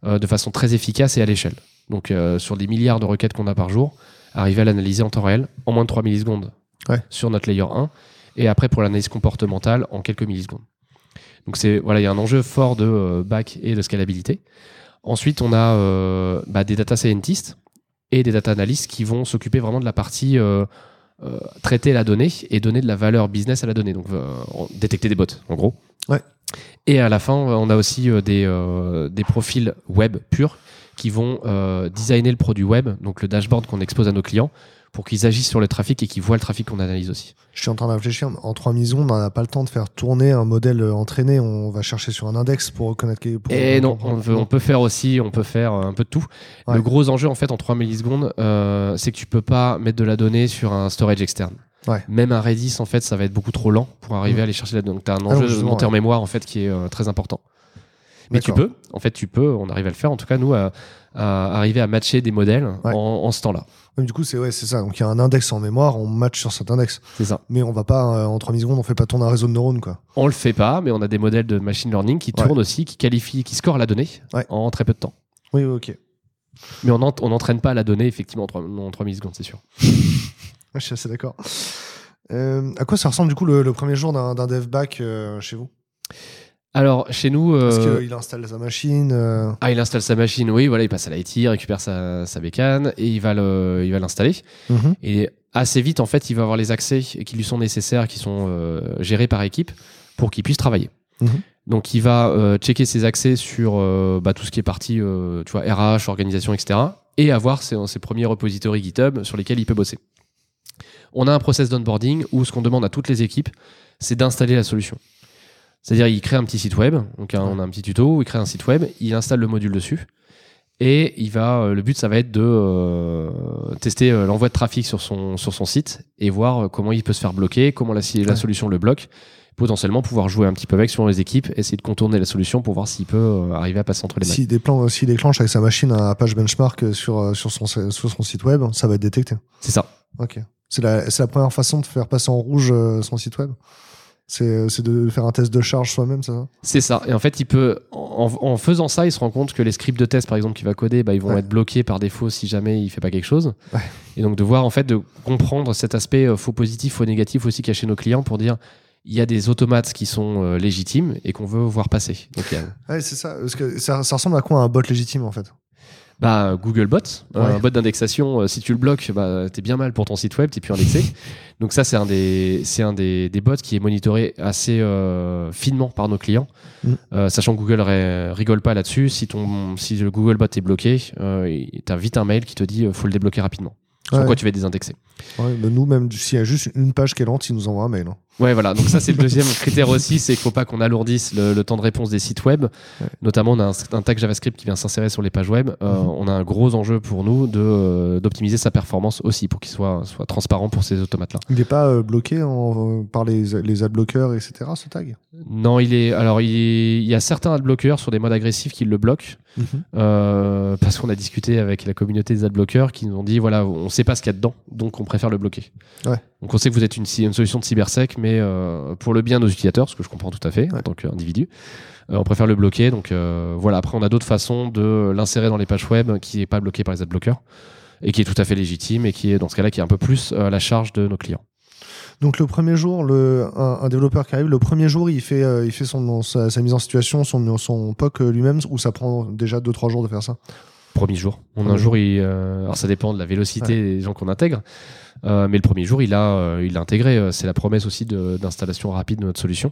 euh, de façon très efficace et à l'échelle. Donc sur des milliards de requêtes qu'on a par jour, arriver à l'analyser en temps réel en moins de 3 millisecondes Ouais. sur notre layer 1, et après pour l'analyse comportementale en quelques millisecondes. Donc c'est voilà, il y a un enjeu fort de back et de scalabilité. Ensuite, on a bah, des data scientists et des data analysts qui vont s'occuper vraiment de la partie euh, euh, traiter la donnée et donner de la valeur business à la donnée. Donc euh, détecter des bots, en gros. Ouais. Et à la fin, on a aussi euh, des, des profils web purs qui vont designer le produit web, donc le dashboard qu'on expose à nos clients, pour qu'ils agissent sur le trafic et qu'ils voient le trafic qu'on analyse aussi. Je suis en train de réfléchir. En 3 millisecondes, on n'a pas le temps de faire tourner un modèle euh, entraîné. On va chercher sur un index pour reconnaître. Pour et non, on, veut, on, peut faire aussi, on peut faire un peu de tout. Le gros enjeu, en fait, en 3 millisecondes, euh, c'est que tu peux pas mettre de la donnée sur un storage externe. Ouais. Même un Redis, en fait, ça va être beaucoup trop lent pour arriver Mm. à aller chercher la donnée. Donc, tu as un Ah enjeu de monter en mémoire, en fait, qui est euh, très important. Mais tu peux, en fait, tu peux, on arrive à le faire, en tout cas, nous, à, à arriver à matcher des modèles Ouais. en, en ce temps-là. Ouais, Du coup, c'est ouais, c'est ça. Donc il y a un index en mémoire, on match sur cet index. C'est ça. Mais on va pas euh, en 3 millisecondes, on fait pas tourner un réseau de neurones quoi. On le fait pas, mais on a des modèles de machine learning qui tournent aussi, qui qualifient, qui scorent la donnée en très peu de temps. Oui, ok. Mais on n'ent- on n'entraîne pas la donnée, effectivement, en 3, en 3 millisecondes, c'est sûr. <laughs> Je suis assez d'accord. Euh, à quoi ça ressemble du coup le, le premier jour d'un d'un dev back euh, chez vous? Alors, chez nous. Euh, qu'il installe sa machine euh, Ah, il installe sa machine, oui, voilà, il passe à l'IT, il récupère sa, sa bécane et il va le- il va l'installer. mhm. Et assez vite, en fait, il va avoir les accès qui lui sont nécessaires, qui sont euh, gérés par équipe pour qu'il puisse travailler. Mhm. Donc, il va euh, checker ses accès sur bah, tout ce qui est partie, euh, tu vois, RH, organisation, etc. Et avoir ses, ses premiers repositories GitHub sur lesquels il peut bosser. On a un process d'onboarding où ce qu'on demande à toutes les équipes, c'est d'installer la solution. C'est-à-dire, il crée un petit site web, donc hein, on a un petit tuto où il crée un site web, il installe le module dessus, et il va, euh, le but, ça va être de euh, tester euh, l'envoi de trafic sur son, sur son site et voir comment il peut se faire bloquer, comment la, solution le bloque, potentiellement pouvoir jouer un petit peu avec sur les équipes, essayer de contourner la solution pour voir s'il peut euh, arriver à passer entre les mains. S'il déclenche avec sa machine un page benchmark sur, sur, son, sur son site web, ça va être détecté. C'est ça. Ok. C'est la, première façon de faire passer en rouge son site web C'est euh, c'est de faire un test de charge soi-même, c'est ça C'est ça. Et en fait, il peut, en, en faisant ça, il se rend compte que les scripts de test, par exemple, qu'il va coder, bah, ils vont Ouais. être bloqués par défaut si jamais il fait pas quelque chose. Ouais. Et donc de voir, en fait, de comprendre cet aspect euh, faux positif, faux négatif aussi chez nos clients pour dire il y a des automates qui sont euh, légitimes et qu'on veut voir passer. Donc a Ouais, c'est ça. Parce que ça, ça ressemble à quoi un bot légitime en fait? Bah, Google Bot, euh, Ouais. un bot d'indexation. euh, si tu le bloques, bah, t'es bien mal pour ton site web, t'es plus indexé. <laughs> Donc ça, c'est un des, c'est un des, des bots qui est monitoré assez euh, finement par nos clients, Mm. Euh, sachant que Google ri- rigole pas là-dessus. Si ton, si le Google Bot est bloqué, euh, il- t'as vite un mail qui te dit euh, faut le débloquer rapidement. Sans Ouais. quoi tu vas être désindexé. Ouais, mais nous, même s'il y a juste une page qui est lente, ils nous envoient un mail. hein. Ouais, voilà. Donc ça, c'est le deuxième critère aussi, c'est qu'il faut pas qu'on alourdisse le, le temps de réponse des sites web. Ouais. Notamment, on a un, un tag JavaScript qui vient s'insérer sur les pages web. Euh, Mhm. On a un gros enjeu pour nous de euh, d'optimiser sa performance aussi pour qu'il soit soit transparent pour ces automates-là. Il n'est pas euh, bloqué en- par les, les adblockers, etc. ce tag? Non, il est. Alors, il, est- il y a certains adblockers sur des modes agressifs qui le bloquent. euh, parce qu'on a discuté avec la communauté des adblockers qui nous ont dit voilà, on sait pas ce qu'il y a dedans, donc on préfère le bloquer. Ouais. Donc on sait que vous êtes une, une solution de cybersec, mais euh, pour le bien de nos utilisateurs, ce que je comprends tout à fait en tant qu'individu, euh, on préfère le bloquer. Donc euh, voilà, après on a d'autres façons de l'insérer dans les pages web qui n'est pas bloqué par les adblockers et qui est tout à fait légitime et qui est dans ce cas-là qui est un peu plus à la charge de nos clients. Donc le premier jour, le, un, un développeur qui arrive, le premier jour, il fait, euh, il fait son, sa, sa mise en situation, son, son POC lui-même, ou ça prend déjà 2-3 jours de faire ça? Premier jour. On, un jour, il, euh, alors ça dépend de la vélocité des gens qu'on intègre, euh, mais le premier jour, il a, euh, il a intégré. C'est la promesse aussi d'installation rapide de notre solution.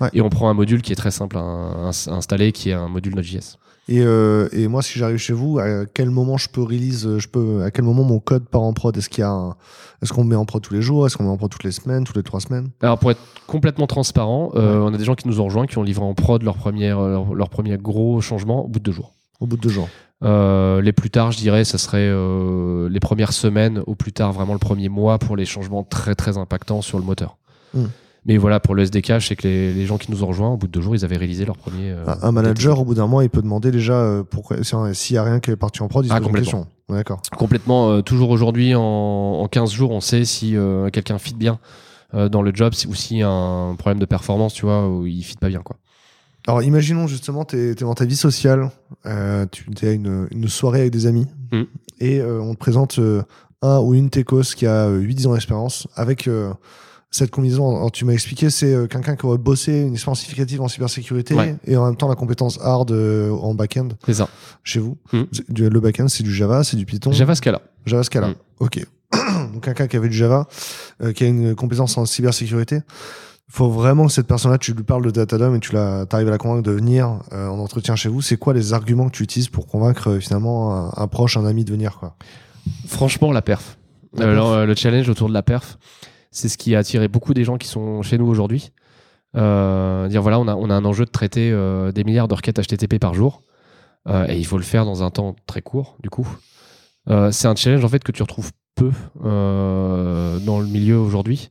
Ouais. Et on prend un module qui est très simple à, à- à installer, qui est un module Node.js. et, et moi, si j'arrive chez vous, à quel moment je peux release, je peux, à quel moment mon code part en prod? Est-ce qu'il y a un- est-ce qu'on le met en prod tous les jours? Est-ce qu'on le met en prod toutes les semaines, toutes les 3 semaines? Alors pour être complètement transparent, on a des gens qui nous ont rejoints, qui ont livré en prod leur, première, leur, leur premier gros changement au bout de deux jours. Au bout de deux jours. Euh, les plus tard, je dirais, ça serait euh, les premières semaines, au plus tard vraiment le premier mois pour les changements très très impactants sur le moteur. Hmm. Mais voilà, pour le SDK, je sais que les, les gens qui nous ont rejoints, au bout de deux jours, ils avaient réalisé leur premier. euh, Un- manager, au bout d'un mois, il peut demander déjà euh, si- s'il n'y a rien qui est parti en prod, il se Ah, pose question. Ouais, D'accord. Complètement, euh, toujours aujourd'hui, en, en 15 jours, on sait si quelqu'un fit bien dans le job si- ou s'il y a un problème de performance, tu vois, où il fit pas bien. quoi. Alors, imaginons justement, tu es, dans ta vie sociale, euh, tu es à une, une soirée avec des amis, Mm. et euh, on te présente euh, un ou une Tecos qui a euh, 8-10 ans d'expérience, avec euh, cette combinaison, alors, tu m'as expliqué, c'est euh, quelqu'un qui aurait bossé une expérience significative en cybersécurité, Ouais. et en même temps la compétence hard euh, en back-end C'est ça. chez vous. Mm. Du- Le back-end, c'est du Java, c'est du Python Java Scala. Java Scala. Mm. Ok. <clears throat> Donc quelqu'un qui avait du Java, euh, qui a une compétence en cybersécurité. Il faut vraiment que cette personne-là, tu lui parles de Datadom et tu la, arrives à la convaincre de venir euh, en entretien chez vous. C'est quoi les arguments que tu utilises pour convaincre euh, finalement un, un proche, un ami de venir quoi? Franchement, la perf. La euh, le challenge autour de la perf, c'est ce qui a attiré beaucoup des gens qui sont chez nous aujourd'hui. Dire voilà, on a, on a un enjeu de traiter des milliards de requêtes HTTP par jour. Et il faut le faire dans un temps très court, du coup. C'est un challenge en fait que tu retrouves peu dans le milieu aujourd'hui.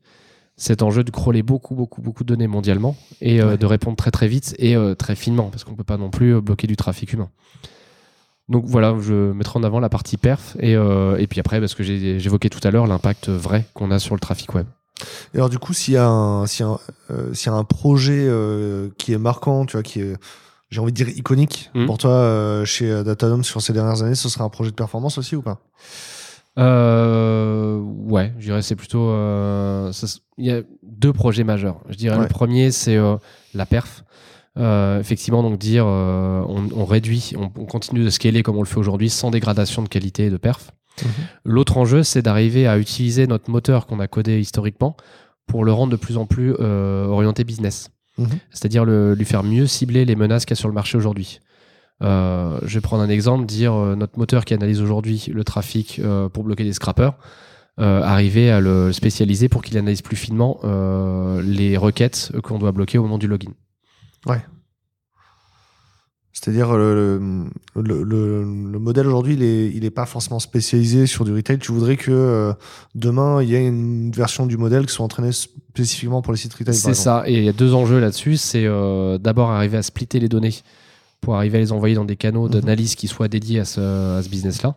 Cet enjeu de crawler beaucoup, beaucoup, beaucoup de données mondialement et euh, Ouais. de répondre très, très vite et euh, très finement, parce qu'on peut pas non plus euh, bloquer du trafic humain. Donc voilà, je mettrai en avant la partie perf et, euh, et puis après, parce que j'évoquais tout à l'heure l'impact vrai qu'on a sur le trafic web. Et alors du coup, s'il y a un, y a un, euh, y a un projet euh, qui est marquant, tu vois, qui est, j'ai envie de dire iconique Mhm. pour toi chez Datadom sur ces dernières années, ce serait un projet de performance aussi ou pas? Euh, ouais, je dirais c'est plutôt. euh, Il y a deux projets majeurs. Je dirais Ouais. le premier, c'est euh, la perf. Euh, effectivement, donc dire on, on réduit, on, on continue de scaler comme on le fait aujourd'hui sans dégradation de qualité et de perf. L'autre enjeu, c'est d'arriver à utiliser notre moteur qu'on a codé historiquement pour le rendre de plus en plus orienté business. Mhm. C'est-à-dire lui faire mieux cibler les menaces qu'il y a sur le marché aujourd'hui. Euh, je vais prendre un exemple, dire euh, notre moteur qui analyse aujourd'hui le trafic euh, pour bloquer des scrappers, arriver à le spécialiser pour qu'il analyse plus finement les requêtes qu'on doit bloquer au moment du login. C'est-à-dire le, le, le, le modèle aujourd'hui, il est, il est pas forcément spécialisé sur du retail. Tu voudrais que euh, demain, il y ait une version du modèle qui soit entraînée spécifiquement pour les sites retail. C'est ça, et il y a deux enjeux là-dessus. C'est euh, d'abord arriver à splitter les données pour arriver à les envoyer dans des canaux Mhm. d'analyse qui soient dédiés à ce, à ce business-là.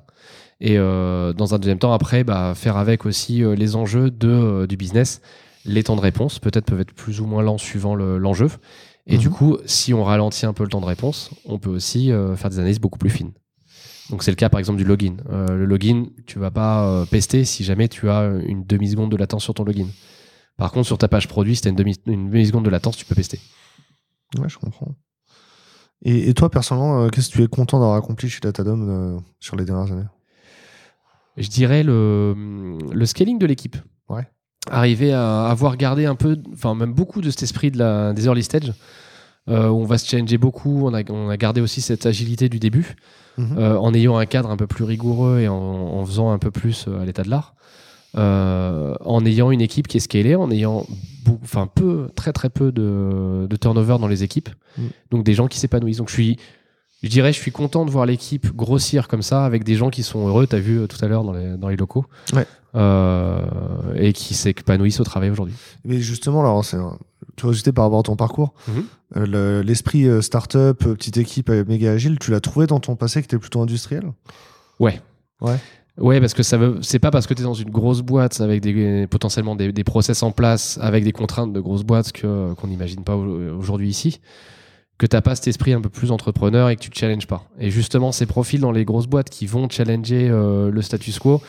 Et euh, dans un deuxième temps, après, bah, faire avec aussi euh, les enjeux de, euh, du business. Les temps de réponse, peut-être, peuvent être plus ou moins lents suivant le- l'enjeu. et du Mhm. coup, si on ralentit un peu le temps de réponse, on peut aussi faire des analyses beaucoup plus fines. Donc c'est le cas par exemple du login. Le login, tu vas pas pester si jamais tu as une demi-seconde de latence sur ton login. Par contre, sur ta page produit, si tu as une demi- une demi-seconde de latence, tu peux pester. Ouais, je comprends. Et, et toi, personnellement, euh, qu'est-ce que tu es content d'avoir accompli chez Datadom euh, sur les dernières années? Je dirais le, le scaling de l'équipe. Ouais. Arriver à avoir gardé un peu, enfin même beaucoup de cet esprit de la, des early stage, euh, où on va se challenger beaucoup, on a, on a gardé aussi cette agilité du début, Mhm. euh, en ayant un cadre un peu plus rigoureux et en, en faisant un peu plus à l'état de l'art, euh, en ayant une équipe qui est scalée, en ayant enfin peu, très très peu de, de turnover dans les équipes, Mm. donc des gens qui s'épanouissent. Donc je suis, je dirais, je suis content de voir l'équipe grossir comme ça avec des gens qui sont heureux. T'as vu euh, tout à l'heure dans les, dans les locaux, Ouais. Euh, et qui s'épanouissent au travail aujourd'hui. Mais justement, alors, c'est une curiosité par rapport à ton parcours. Le- L'esprit start-up, petite équipe méga agile, tu l'as trouvé dans ton passé qui était plutôt industriel? Ouais. Ouais. Ouais, parce que ça veut, c'est pas parce que tu es dans une grosse boîte avec des, potentiellement des, des process en place, avec des contraintes de grosses boîtes que, qu'on n'imagine pas au- aujourd'hui ici, que t'as pas cet esprit un peu plus entrepreneur et que tu te challenges pas. Et justement, ces profils dans les grosses boîtes qui vont challenger euh, le status quo,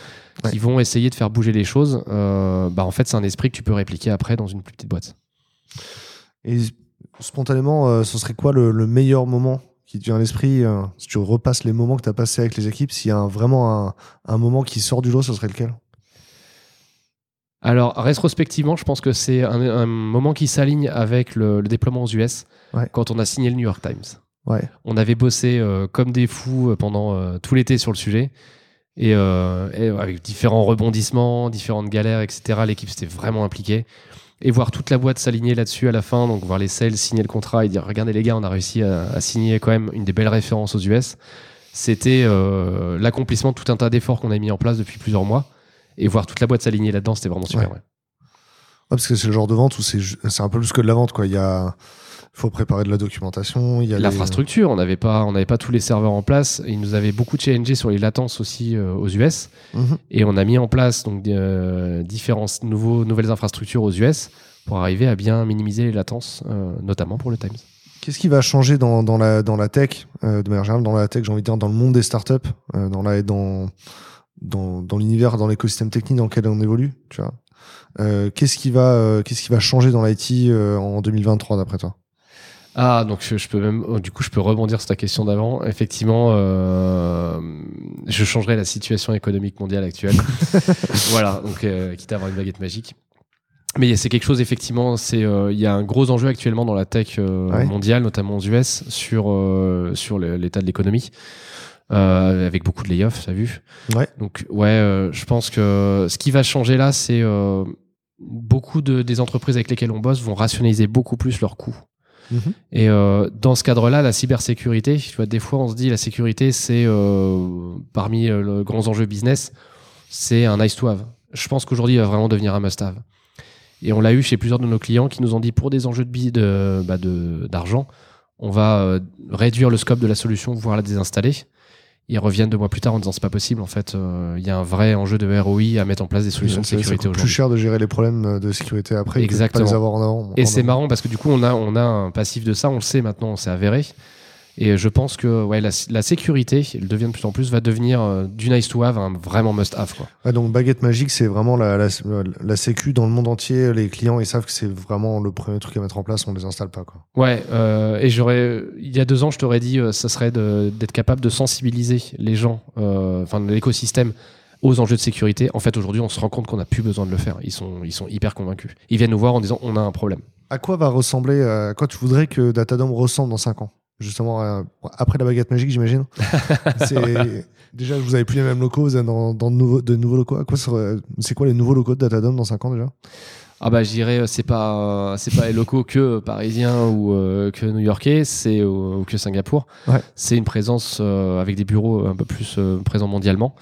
qui vont essayer de faire bouger les choses, euh, bah en fait, c'est un esprit que tu peux répliquer après dans une plus petite boîte. Et spontanément, euh, ce serait quoi le, le meilleur moment qui te vient à l'esprit euh, Si tu repasses les moments que tu as passés avec les équipes, s'il y a un- vraiment un, un moment qui sort du lot, ce serait lequel? Alors, rétrospectivement, je pense que c'est un, un moment qui s'aligne avec le, le déploiement aux US, Ouais. quand on a signé le New York Times. Ouais. On avait bossé euh, comme des fous euh, pendant euh, tout l'été sur le sujet. Et, euh, et avec différents rebondissements, différentes galères, etc. L'équipe s'était vraiment impliquée. Et voir toute la boîte s'aligner là-dessus à la fin, donc voir les sales signer le contrat et dire regardez les gars, on a réussi à, à signer quand même une des belles références aux US. C'était euh, l'accomplissement de tout un tas d'efforts qu'on a mis en place depuis plusieurs mois. Et voir toute la boîte s'aligner là-dedans, c'était vraiment super. Ouais. ouais. Ouais, parce que c'est le genre de vente où c'est un peu plus que de la vente. quoi. Il y a, faut préparer de la documentation. Il y a les- L'infrastructure, on n'avait pas, on n'avait pas tous les serveurs en place. Ils nous avaient beaucoup challengé sur les latences aussi euh, aux US. Mhm. Et on a mis en place donc euh, différents nouveaux, nouvelles infrastructures aux US pour arriver à bien minimiser les latences, euh, notamment pour le Times. Qu'est-ce qui va changer dans, dans, la, dans la tech, de manière générale, dans la tech, j'ai envie de dire, dans le monde des startups, dans la, dans, dans, dans l'univers, dans l'écosystème technique dans lequel on évolue, tu vois? Qu'est-ce qui va, qu'est-ce qui va changer dans l'IT en 2023 d'après toi? Ah, donc je, je peux même, oh, du coup, je peux rebondir sur ta question d'avant. Effectivement, euh, je changerai la situation économique mondiale actuelle. <laughs> voilà, donc euh, quitte à avoir une baguette magique. Mais c'est quelque chose, effectivement, c'est euh, il y a un gros enjeu actuellement dans la tech Ouais. mondiale, notamment aux US, sur, l'état de l'économie. euh, avec beaucoup de layoffs, t'as vu. Ouais. Donc ouais, euh, je pense que ce qui va changer là, c'est euh, beaucoup de, des entreprises avec lesquelles on bosse vont rationaliser beaucoup plus leurs coûts. Mhm. Et euh, dans ce cadre-là, la cybersécurité, tu vois, des fois on se dit la sécurité, c'est euh, parmi euh, les grands enjeux business, c'est un nice to have. Je pense qu'aujourd'hui, il va vraiment devenir un must have. Et on l'a eu chez plusieurs de nos clients qui nous ont dit pour des enjeux de bah, de- d'argent, on va réduire le scope de la solution, voire la désinstaller. Ils reviennent deux mois plus tard en disant c'est pas possible. En fait, euh, il y a un vrai enjeu de ROI à mettre en place des solutions de sécurité coûte plus aujourd'hui. cher de gérer les problèmes de sécurité après que de Exactement. pas les avoir en avant. Et c'est marrant parce que du coup, on a, on a un passif de ça, on le sait maintenant, c'est avéré. Et je pense que ouais, la, la sécurité, elle devient de plus en plus, va devenir euh, du nice to have un vraiment must have. Quoi. Donc baguette magique, c'est vraiment la, la, la sécu dans le monde entier. Les clients, ils savent que c'est vraiment le premier truc à mettre en place. On les installe pas quoi. Ouais, euh, et j'aurais, il y a deux ans, je t'aurais dit, euh, ça serait d'être capable de sensibiliser les gens, euh, enfin l'écosystème, aux enjeux de sécurité. En fait, aujourd'hui, on se rend compte qu'on n'a plus besoin de le faire. Ils sont, ils sont hyper convaincus. Ils viennent nous voir en disant, on a un problème. À quoi va ressembler, euh, à quoi tu voudrais que Datadom ressemble dans 5 ans? Justement, euh, après la baguette magique, j'imagine. <laughs> Déjà, vous avez plus les mêmes locaux, vous êtes dans, dans de, nouveaux, de nouveaux locaux. C'est quoi les nouveaux locaux de Datadom dans 5 ans déjà? Ah bah je dirais euh, c'est pas euh, c'est pas les locaux que parisiens ou euh, que new-yorkais, c'est euh, ou que Singapour. Ouais. C'est une présence euh, avec des bureaux un peu plus euh, présents mondialement.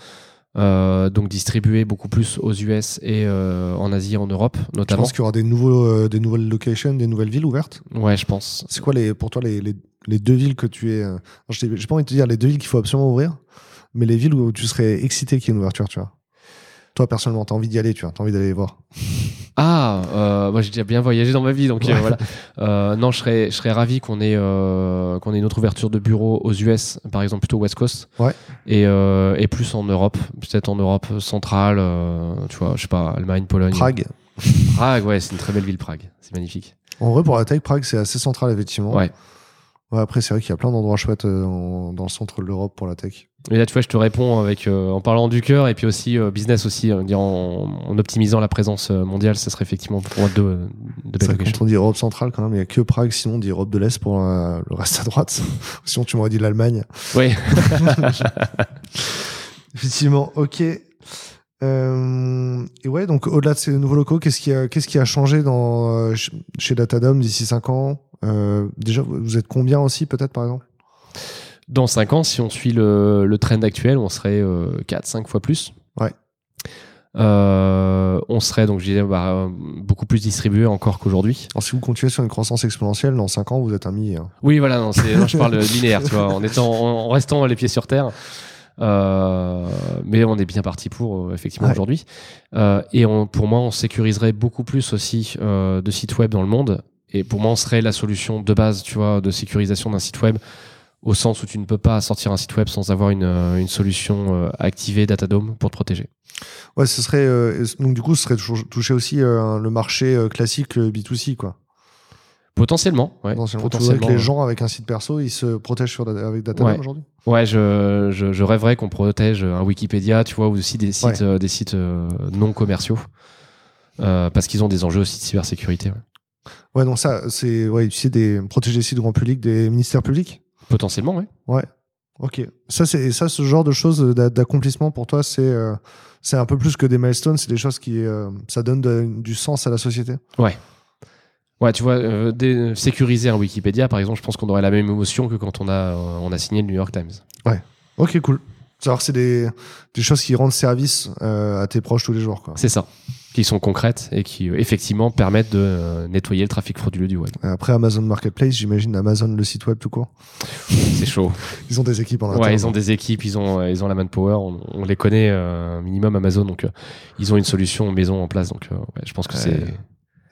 Euh, donc distribués beaucoup plus aux US et euh, en Asie et en Europe Je notamment. pense qu'il y aura des, nouveaux, euh, des nouvelles locations, des nouvelles villes ouvertes? Ouais, je pense. C'est quoi les, pour toi les, les, les deux villes que tu es. je J'ai pas envie de te dire les deux villes qu'il faut absolument ouvrir, mais les villes où tu serais excité qu'il y ait une ouverture, tu vois. Toi, personnellement, t'as envie d'y aller, tu vois. T'as envie d'aller les voir. Ah, euh, moi j'ai déjà bien voyagé dans ma vie, donc euh, voilà. Euh, non, je serais, je serais ravi qu'on ait, qu'on ait une autre ouverture de bureau aux US, par exemple plutôt West Coast, Ouais. et, et plus en Europe, peut-être en Europe centrale, tu vois, je sais pas, Allemagne, Pologne. Prague. Prague, ouais, c'est une très belle ville, Prague, c'est magnifique. En vrai, pour la tech, Prague, c'est assez central, effectivement. Ouais. Ouais, après, c'est vrai qu'il y a plein d'endroits chouettes euh, dans le centre de l'Europe pour la tech. Et là, tu vois, je te réponds avec, euh, en parlant du cœur et puis aussi euh, business aussi, euh, dire en, en optimisant la présence euh, mondiale, ça serait effectivement pour moi deux, de C'est belles quand on dit Europe centrale, quand même, il n'y a que Prague, sinon on dit Europe de l'Est pour euh, le reste à droite. <laughs> sinon, tu m'aurais dit l'Allemagne. Oui. <laughs> Effectivement, ok. Euh, et ouais, donc au-delà de ces nouveaux locaux, qu'est-ce qui a, qu'est-ce qui a changé dans, euh, ch- chez Datadom d'ici 5 ans? Euh, Déjà, vous êtes combien aussi, peut-être, par exemple? Dans 5 ans, si on suit le, le trend actuel, on serait 4-5 fois plus. Ouais. Euh, on serait donc je disais, bah, beaucoup plus distribué encore qu'aujourd'hui. Alors, si vous continuez sur une croissance exponentielle, dans 5 ans, vous êtes un millier. hein. Oui, voilà, non, c'est, non, je parle <laughs> linéaire, tu vois, en, étant, en restant les pieds sur terre. Euh, mais on est bien parti pour, euh, effectivement, Ouais. aujourd'hui. Euh, et on, pour moi, on sécuriserait beaucoup plus aussi euh, de sites web dans le monde. Et pour moi, on serait la solution de base, tu vois, de sécurisation d'un site web, au sens où tu ne peux pas sortir un site web sans avoir une, une solution euh, activée Datadome pour te protéger. Ouais, ce serait. euh, donc, du coup, ce serait toucher aussi euh, le marché classique le B2C, quoi. Potentiellement, ouais. Potentiellement. Tu voudrais que Potentiellement, les gens avec un site perso, ils se protègent sur, avec Datadom Ouais. aujourd'hui Ouais, je, je, je rêverais qu'on protège un Wikipédia, tu vois, ou aussi des sites, euh, des sites euh, non commerciaux, euh, parce qu'ils ont des enjeux aussi de cybersécurité. ouais. Donc ça, c'est ouais, tu sais, des, protéger les sites grand public, des ministères publics Potentiellement, oui. Ouais. Ok. Ça, c'est ça, ce genre de choses d'a- d'accomplissement pour toi, c'est c'est un peu plus que des milestones, c'est des choses qui ça donne de- du sens à la société. Ouais, tu vois, euh, sécuriser un Wikipédia, par exemple, je pense qu'on aurait la même émotion que quand on a, euh, on a signé le New York Times. Ok, cool. Alors, c'est des, des choses qui rendent service euh, à tes proches tous les jours. Quoi. C'est ça. Qui sont concrètes et qui, euh, effectivement, permettent de euh, nettoyer le trafic frauduleux du web. Après Amazon Marketplace, j'imagine Amazon le site web tout court. <laughs> C'est chaud. Ils ont des équipes en interne. Ouais, ils ont des équipes, ils ont, ils ont la manpower, on, on les connaît euh, minimum Amazon, donc euh, ils ont une solution maison en place, donc euh, ouais, je pense que Ouais. c'est.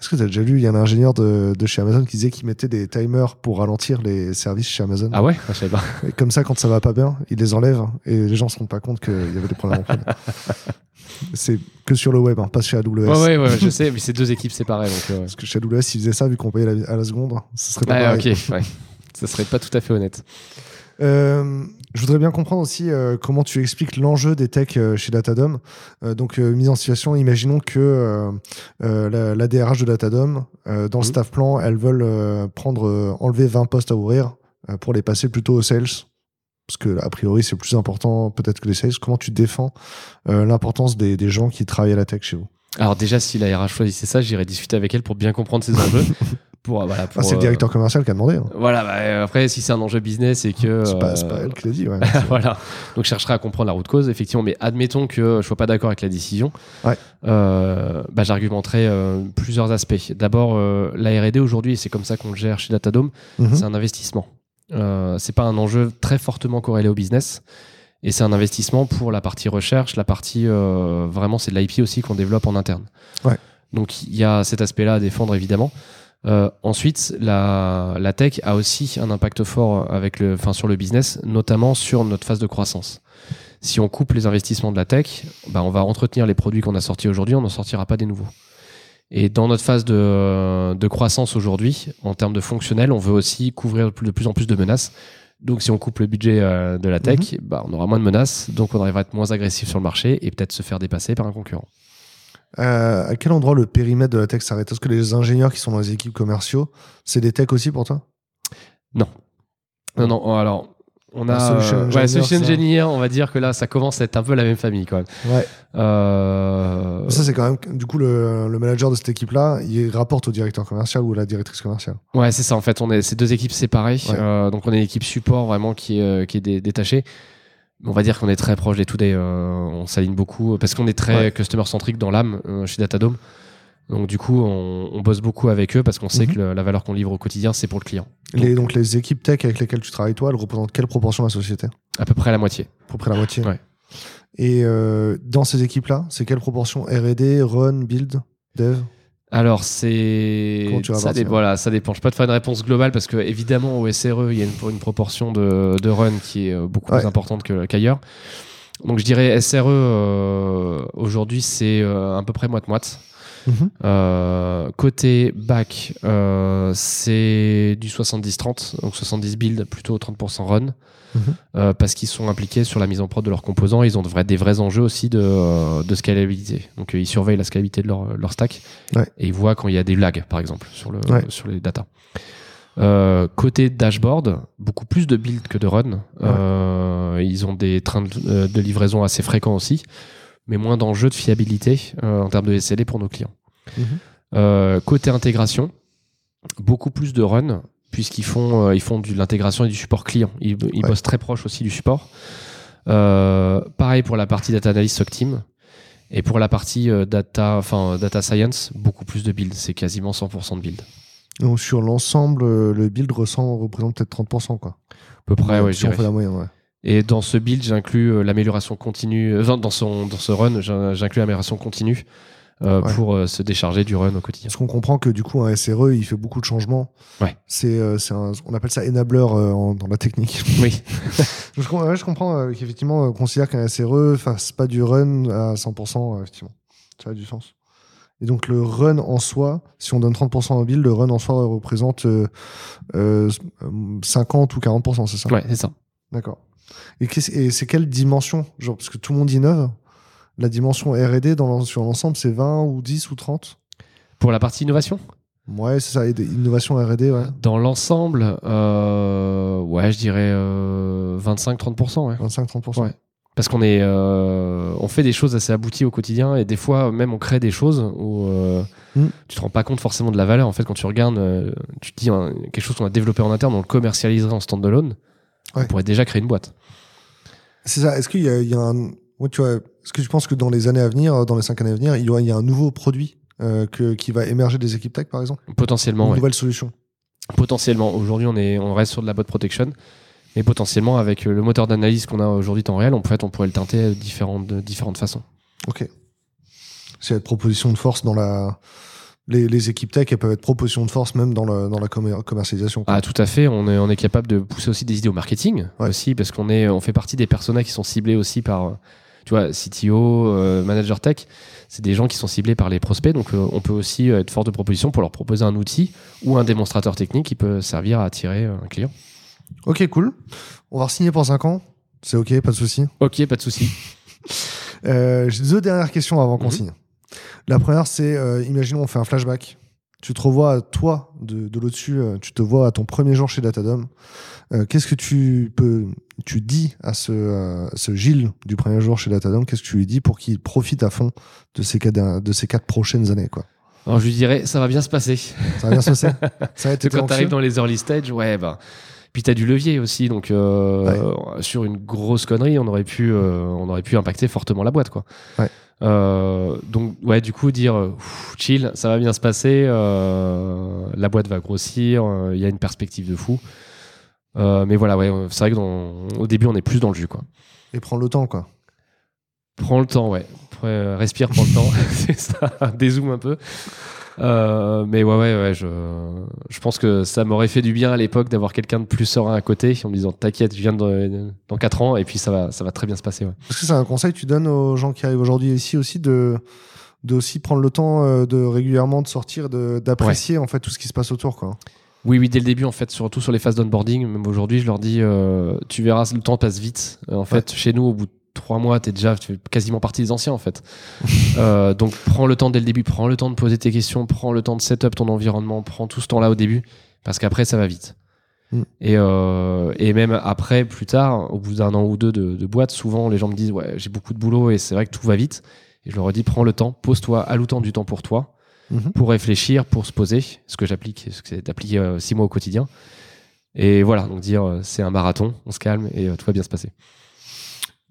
Est-ce que tu as déjà lu, il y a un ingénieur de, de chez Amazon qui disait qu'il mettait des timers pour ralentir les services chez Amazon. Ah ouais? Ah, Je savais pas. Et comme ça, quand ça va pas bien, il les enlève et les gens se rendent pas compte qu'il y avait des problèmes en prod. <laughs> C'est que sur le web, hein, pas chez AWS. Ouais, ouais, ouais, je sais, mais c'est deux équipes séparées, donc. euh, Parce que chez AWS, s'ils faisaient ça, vu qu'on payait à la seconde, ce serait pas ouais, pareil. ok, ouais. Ça serait pas tout à fait honnête. Euh, je voudrais bien comprendre aussi euh, comment tu expliques l'enjeu des techs euh, chez Datadom. Euh, donc, mise en situation, imaginons que la, la DRH de Datadom, dans le staff plan, elles veulent prendre, enlever 20 postes à ouvrir pour les passer plutôt aux sales. parce que a priori c'est plus important peut-être que les sales. Comment tu défends l'importance des, des gens qui travaillent à la tech chez vous? Alors déjà, si la RH choisissait ça, j'irais discuter avec elle pour bien comprendre ses enjeux. <laughs> pour, voilà, pour, Ah, c'est le euh, directeur commercial qui a demandé. hein. Voilà, bah, euh, après, si c'est un enjeu business et que. C'est pas, euh, elle qui l'a dit. Ouais. <laughs> voilà. Donc, je chercherai à comprendre la route cause, effectivement. Mais admettons que je sois pas d'accord avec la décision. Ouais. Euh, bah, j'argumenterai euh, plusieurs aspects. D'abord, euh, la R&D aujourd'hui, c'est comme ça qu'on le gère chez Datadome, Mhm. c'est un investissement. Euh, c'est pas un enjeu très fortement corrélé au business. Et c'est un investissement pour la partie recherche, la partie euh, vraiment c'est de l'IP aussi qu'on développe en interne. Ouais. Donc il y a cet aspect-là à défendre évidemment. Euh, ensuite, la, la tech a aussi un impact fort avec le, enfin, sur le business, notamment sur notre phase de croissance. Si on coupe les investissements de la tech, bah, on va entretenir les produits qu'on a sortis aujourd'hui, on n'en sortira pas des nouveaux. Et dans notre phase de, de croissance aujourd'hui, en termes de fonctionnel, on veut aussi couvrir de plus en plus de menaces. Donc, si on coupe le budget euh, de la tech, bah, on aura moins de menaces, donc on arrivera à être moins agressif sur le marché et peut-être se faire dépasser par un concurrent. Euh, à quel endroit le périmètre de la tech s'arrête? Est-ce que les ingénieurs qui sont dans les équipes commerciaux, c'est des techs aussi pour toi? Non, non, alors. On a Ah, solution euh, ouais, engineer, solution engineer, on va dire que là, ça commence à être un peu la même famille quand même. Ouais. Euh, Ça, c'est quand même. Du coup, le, le manager de cette équipe-là, il rapporte au directeur commercial ou à la directrice commerciale. Ouais, c'est ça. En fait, on est c'est deux équipes séparées. Ouais. Donc, on est une équipe support vraiment qui est, qui est dé- détachée. On va dire qu'on est très proche des today. Euh, on s'aligne beaucoup parce qu'on est très Ouais. customer centrique dans l'âme euh, chez Datadome. Donc, du coup, on, on bosse beaucoup avec eux parce qu'on sait Mhm. que le- la valeur qu'on livre au quotidien, c'est pour le client. Les, donc, les équipes tech avec lesquelles tu travailles, toi, elles représentent quelle proportion de la société? À peu près la moitié. À peu près la moitié. Ouais. Et euh, dans ces équipes-là, c'est quelle proportion? RD, run, build, dev? Alors, c'est. Ça, dé- voilà, ça dépend. Je peux pas te faire une réponse globale parce que, évidemment, au SRE, il y a une, une proportion de, de run qui est euh, beaucoup Ouais. plus importante que- qu'ailleurs. Donc, je dirais SRE, euh, aujourd'hui, c'est euh, à peu près moite-moite. Euh, côté back, euh, c'est du 70-30, donc 70 build, plutôt 30% run, Mhm. euh, parce qu'ils sont impliqués sur la mise en prod de leurs composants. Ils ont de vrais- des vrais enjeux aussi de, de scalabilité. Donc ils surveillent la scalabilité de leur, leur stack Ouais. et ils voient quand il y a des lags, par exemple, sur, le, Ouais. sur les data. Euh, côté dashboard, beaucoup plus de build que de run. Euh, ils ont des trains de, de livraison assez fréquents aussi, mais moins d'enjeux de fiabilité euh, en termes de SLA pour nos clients. Mhm. Euh, côté intégration, beaucoup plus de run, puisqu'ils font, euh, ils font de l'intégration et du support client. Ils, ils Ouais. bossent très proche aussi du support. Pareil pour la partie data analyst SOC team. Et pour la partie data, enfin, data science, beaucoup plus de build. C'est quasiment 100% de build. Donc, sur l'ensemble, le build ressent, représente peut-être 30%. Quoi. À peu près, ouais, je si on fait la moyenne, ouais. Et dans ce build, j'inclus euh, l'amélioration continue. euh, dans, son, dans ce run, j'in- j'inclus l'amélioration continue euh, Ouais. pour euh, se décharger du run au quotidien. Parce qu'on comprend que du coup, un SRE, il fait beaucoup de changements. Ouais. C'est, euh, on appelle ça enabler en- dans la technique. Oui. <laughs> <laughs> je, com- ouais, je comprends qu'effectivement, on considère qu'un SRE fasse pas du run à 100%, euh, effectivement. Ça a du sens. Et donc, le run en soi, si on donne 30% au build, le run en soi représente euh, euh, 50 ou 40%, c'est ça? Ouais, c'est ça. D'accord. Et, c'est quelle dimension? Genre, parce que tout le monde innove. La dimension R&D sur l'ensemble, c'est 20 ou 10 ou 30 Pour la partie innovation? Ouais, c'est ça. Innovation R&D, ouais. Dans l'ensemble, euh, ouais, je dirais euh, 25-30%. Ouais. 25-30%. Ouais. Parce qu'on est, euh, on fait des choses assez abouties au quotidien et des fois même on crée des choses où euh, Mm. tu te rends pas compte forcément de la valeur. En fait, quand tu regardes, euh, tu te dis hein, quelque chose qu'on a développé en interne, on le commercialiserait en standalone, Ouais. on pourrait déjà créer une boîte. C'est ça. Est-ce qu'il y a, il y a un. Ouais, tu vois, est-ce que tu penses que dans les années à venir, dans les 5 années à venir, il y, aura, il y a un nouveau produit euh, que, qui va émerger des équipes tech, par exemple? Potentiellement, Une ouais. nouvelle solution? Potentiellement. Aujourd'hui, on est, on reste sur de la bot protection, mais potentiellement avec euh, le moteur d'analyse qu'on a aujourd'hui temps réel, en fait, on pourrait le teinter de différentes, de différentes façons. Ok. C'est être proposition de force dans la. Les, les équipes tech, elles peuvent être proposition de force même dans, le, dans la commer- commercialisation. quoi. Ah, tout à fait. On est, on est capable de pousser aussi des idées au marketing Ouais. aussi, parce qu'on est, on fait partie des personas qui sont ciblés aussi par, tu vois, CTO, euh, manager tech. C'est des gens qui sont ciblés par les prospects, donc euh, on peut aussi euh, être force de proposition pour leur proposer un outil ou un démonstrateur technique qui peut servir à attirer un client. Ok, cool. On va signer pour 5 ans. C'est ok, pas de souci. Ok, pas de souci. Euh, J'ai deux dernières questions avant qu'on Mhm. signe. La première, c'est euh, imaginons on fait un flashback tu te revois toi de, de l'au-dessus, euh, tu te vois à ton premier jour chez Datadom. Euh, Qu'est-ce que tu peux, tu dis à ce, ce Gilles du premier jour chez Datadom Qu'est-ce que tu lui dis pour qu'il profite à fond de ces quatre, de ces quatre prochaines années quoi? Alors je lui dirais, ça va bien se passer. Ça va bien se passer <laughs> Ça va être quand tu arrives dans les early stage, ouais, bah. Puis tu as du levier aussi, donc euh, sur une grosse connerie, on aurait pu, euh, on aurait pu impacter fortement la boîte, quoi. Ouais. Euh, donc ouais, du coup dire euh, chill, ça va bien se passer, euh, la boîte va grossir, euh, il y a une perspective de fou. Mais voilà, ouais, c'est vrai que dans- au début on est plus dans le jus, quoi. Et prends le temps quoi. Prends le temps, ouais. Après, respire, prends le temps. <laughs> c'est ça, dézoome un peu. Euh, mais ouais, ouais, ouais, je, je pense que ça m'aurait fait du bien à l'époque d'avoir quelqu'un de plus serein à côté en me disant T'inquiète, je viens de, dans 4 ans et puis ça va, ça va très bien se passer. Ouais. Est-ce que c'est un conseil que tu donnes aux gens qui arrivent aujourd'hui ici aussi de de aussi prendre le temps euh, de régulièrement de sortir, de- d'apprécier en fait tout ce qui se passe autour quoi? Oui, oui, dès le début, en fait, surtout sur les phases d'onboarding, même aujourd'hui, je leur dis euh, Tu verras, le temps passe vite. En fait, chez nous, au bout de 3 mois, t'es déjà tu fais quasiment partie des anciens, en fait. <laughs> Euh, donc, prends le temps dès le début, prends le temps de poser tes questions, prends le temps de set up ton environnement, prends tout ce temps-là au début, parce qu'après, ça va vite. Mm. Et, euh, et même après, plus tard, au bout d'un an ou deux de, de boîte, souvent les gens me disent Ouais, j'ai beaucoup de boulot et c'est vrai que tout va vite. Et je leur dis Prends le temps, pose-toi, alloue temps du temps pour toi, Mhm. pour réfléchir, pour se poser. Ce que j'applique, ce que c'est d'appliquer euh, six mois au quotidien. Et voilà, donc dire euh, c'est un marathon, on se calme et tout va bien se passer.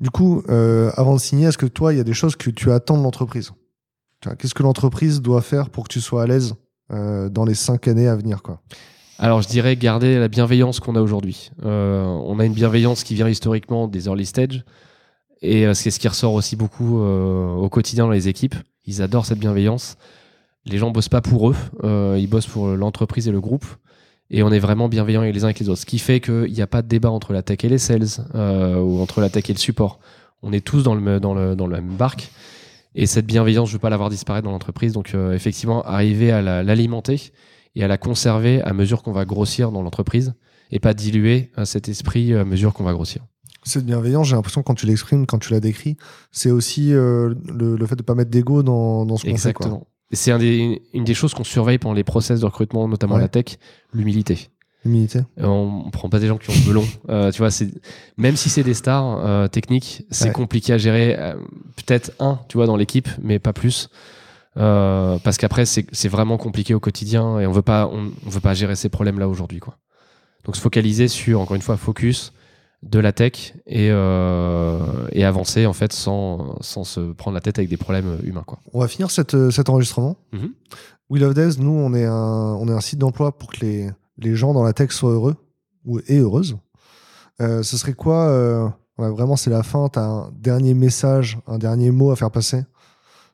Du coup, euh, avant de signer, est-ce que toi, il y a des choses que tu attends de l'entreprise? Qu'est-ce que l'entreprise doit faire pour que tu sois à l'aise euh, dans les cinq années à venir Alors je dirais garder la bienveillance qu'on a aujourd'hui. Euh, on a une bienveillance qui vient historiquement des early stage et c'est ce qui ressort aussi beaucoup au quotidien dans les équipes. Ils adorent cette bienveillance. Les gens bossent pas pour eux, ils bossent pour l'entreprise et le groupe. Et on est vraiment bienveillants les uns avec les autres. Ce qui fait qu'il n'y a pas de débat entre la tech et les sales euh, ou entre la tech et le support. On est tous dans le, dans le, dans le même barque. Et cette bienveillance, je veux pas la voir disparaître dans l'entreprise. Donc euh, effectivement, arriver à la- l'alimenter et à la conserver à mesure qu'on va grossir dans l'entreprise et pas diluer euh, cet esprit à mesure qu'on va grossir. Cette bienveillance, j'ai l'impression quand tu l'exprimes, quand tu la décris, c'est aussi euh, le, le fait de pas mettre d'ego dans, dans ce qu'on fait. Exactement. C'est un des- une des choses qu'on surveille pendant les process de recrutement, notamment Ouais. la tech, l'humilité. Humilité. Euh, On, on prend pas des gens qui ont le melon. <laughs> Euh, tu vois, c'est même si c'est des stars euh, techniques, c'est Ouais. compliqué à gérer. Euh, Peut-être un, tu vois, dans l'équipe, mais pas plus. Parce qu'après, c'est vraiment compliqué au quotidien et on veut pas, on, on veut pas gérer ces problèmes-là aujourd'hui, quoi. Donc se focaliser sur, encore une fois, focus de la tech et, euh, et avancer en fait sans, sans se prendre la tête avec des problèmes humains, quoi. On va finir cette, euh, cet enregistrement. Mhm. We Love Devs, nous, on est un, on est un site d'emploi pour que les, les gens dans la tech soient heureux ou, et heureuses. Euh, ce serait quoi euh, Vraiment, c'est la fin. Tu as un dernier message, un dernier mot à faire passer.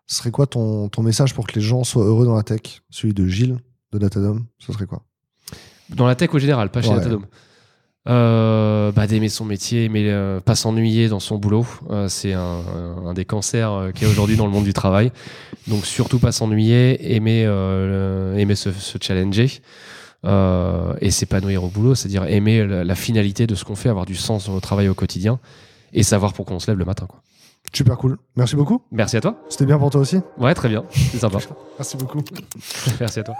Ce serait quoi ton, ton message pour que les gens soient heureux dans la tech? Celui de Gilles, de Datadom, ce serait quoi? Dans la tech au général, pas chez Ouais. Datadom. Euh, bah, d'aimer son métier, mais euh, pas s'ennuyer dans son boulot. Euh, c'est un, des cancers qu'il y a aujourd'hui dans le monde du travail. Donc surtout pas s'ennuyer, aimer, euh, aimer se, se challenger et s'épanouir au boulot, c'est-à-dire aimer la, la finalité de ce qu'on fait, avoir du sens dans le travail au quotidien et savoir pourquoi on se lève le matin. Quoi. Super cool. Merci beaucoup. Merci à toi. C'était bien pour toi aussi Ouais, très bien. C'est sympa. <laughs> Merci beaucoup. Merci à toi.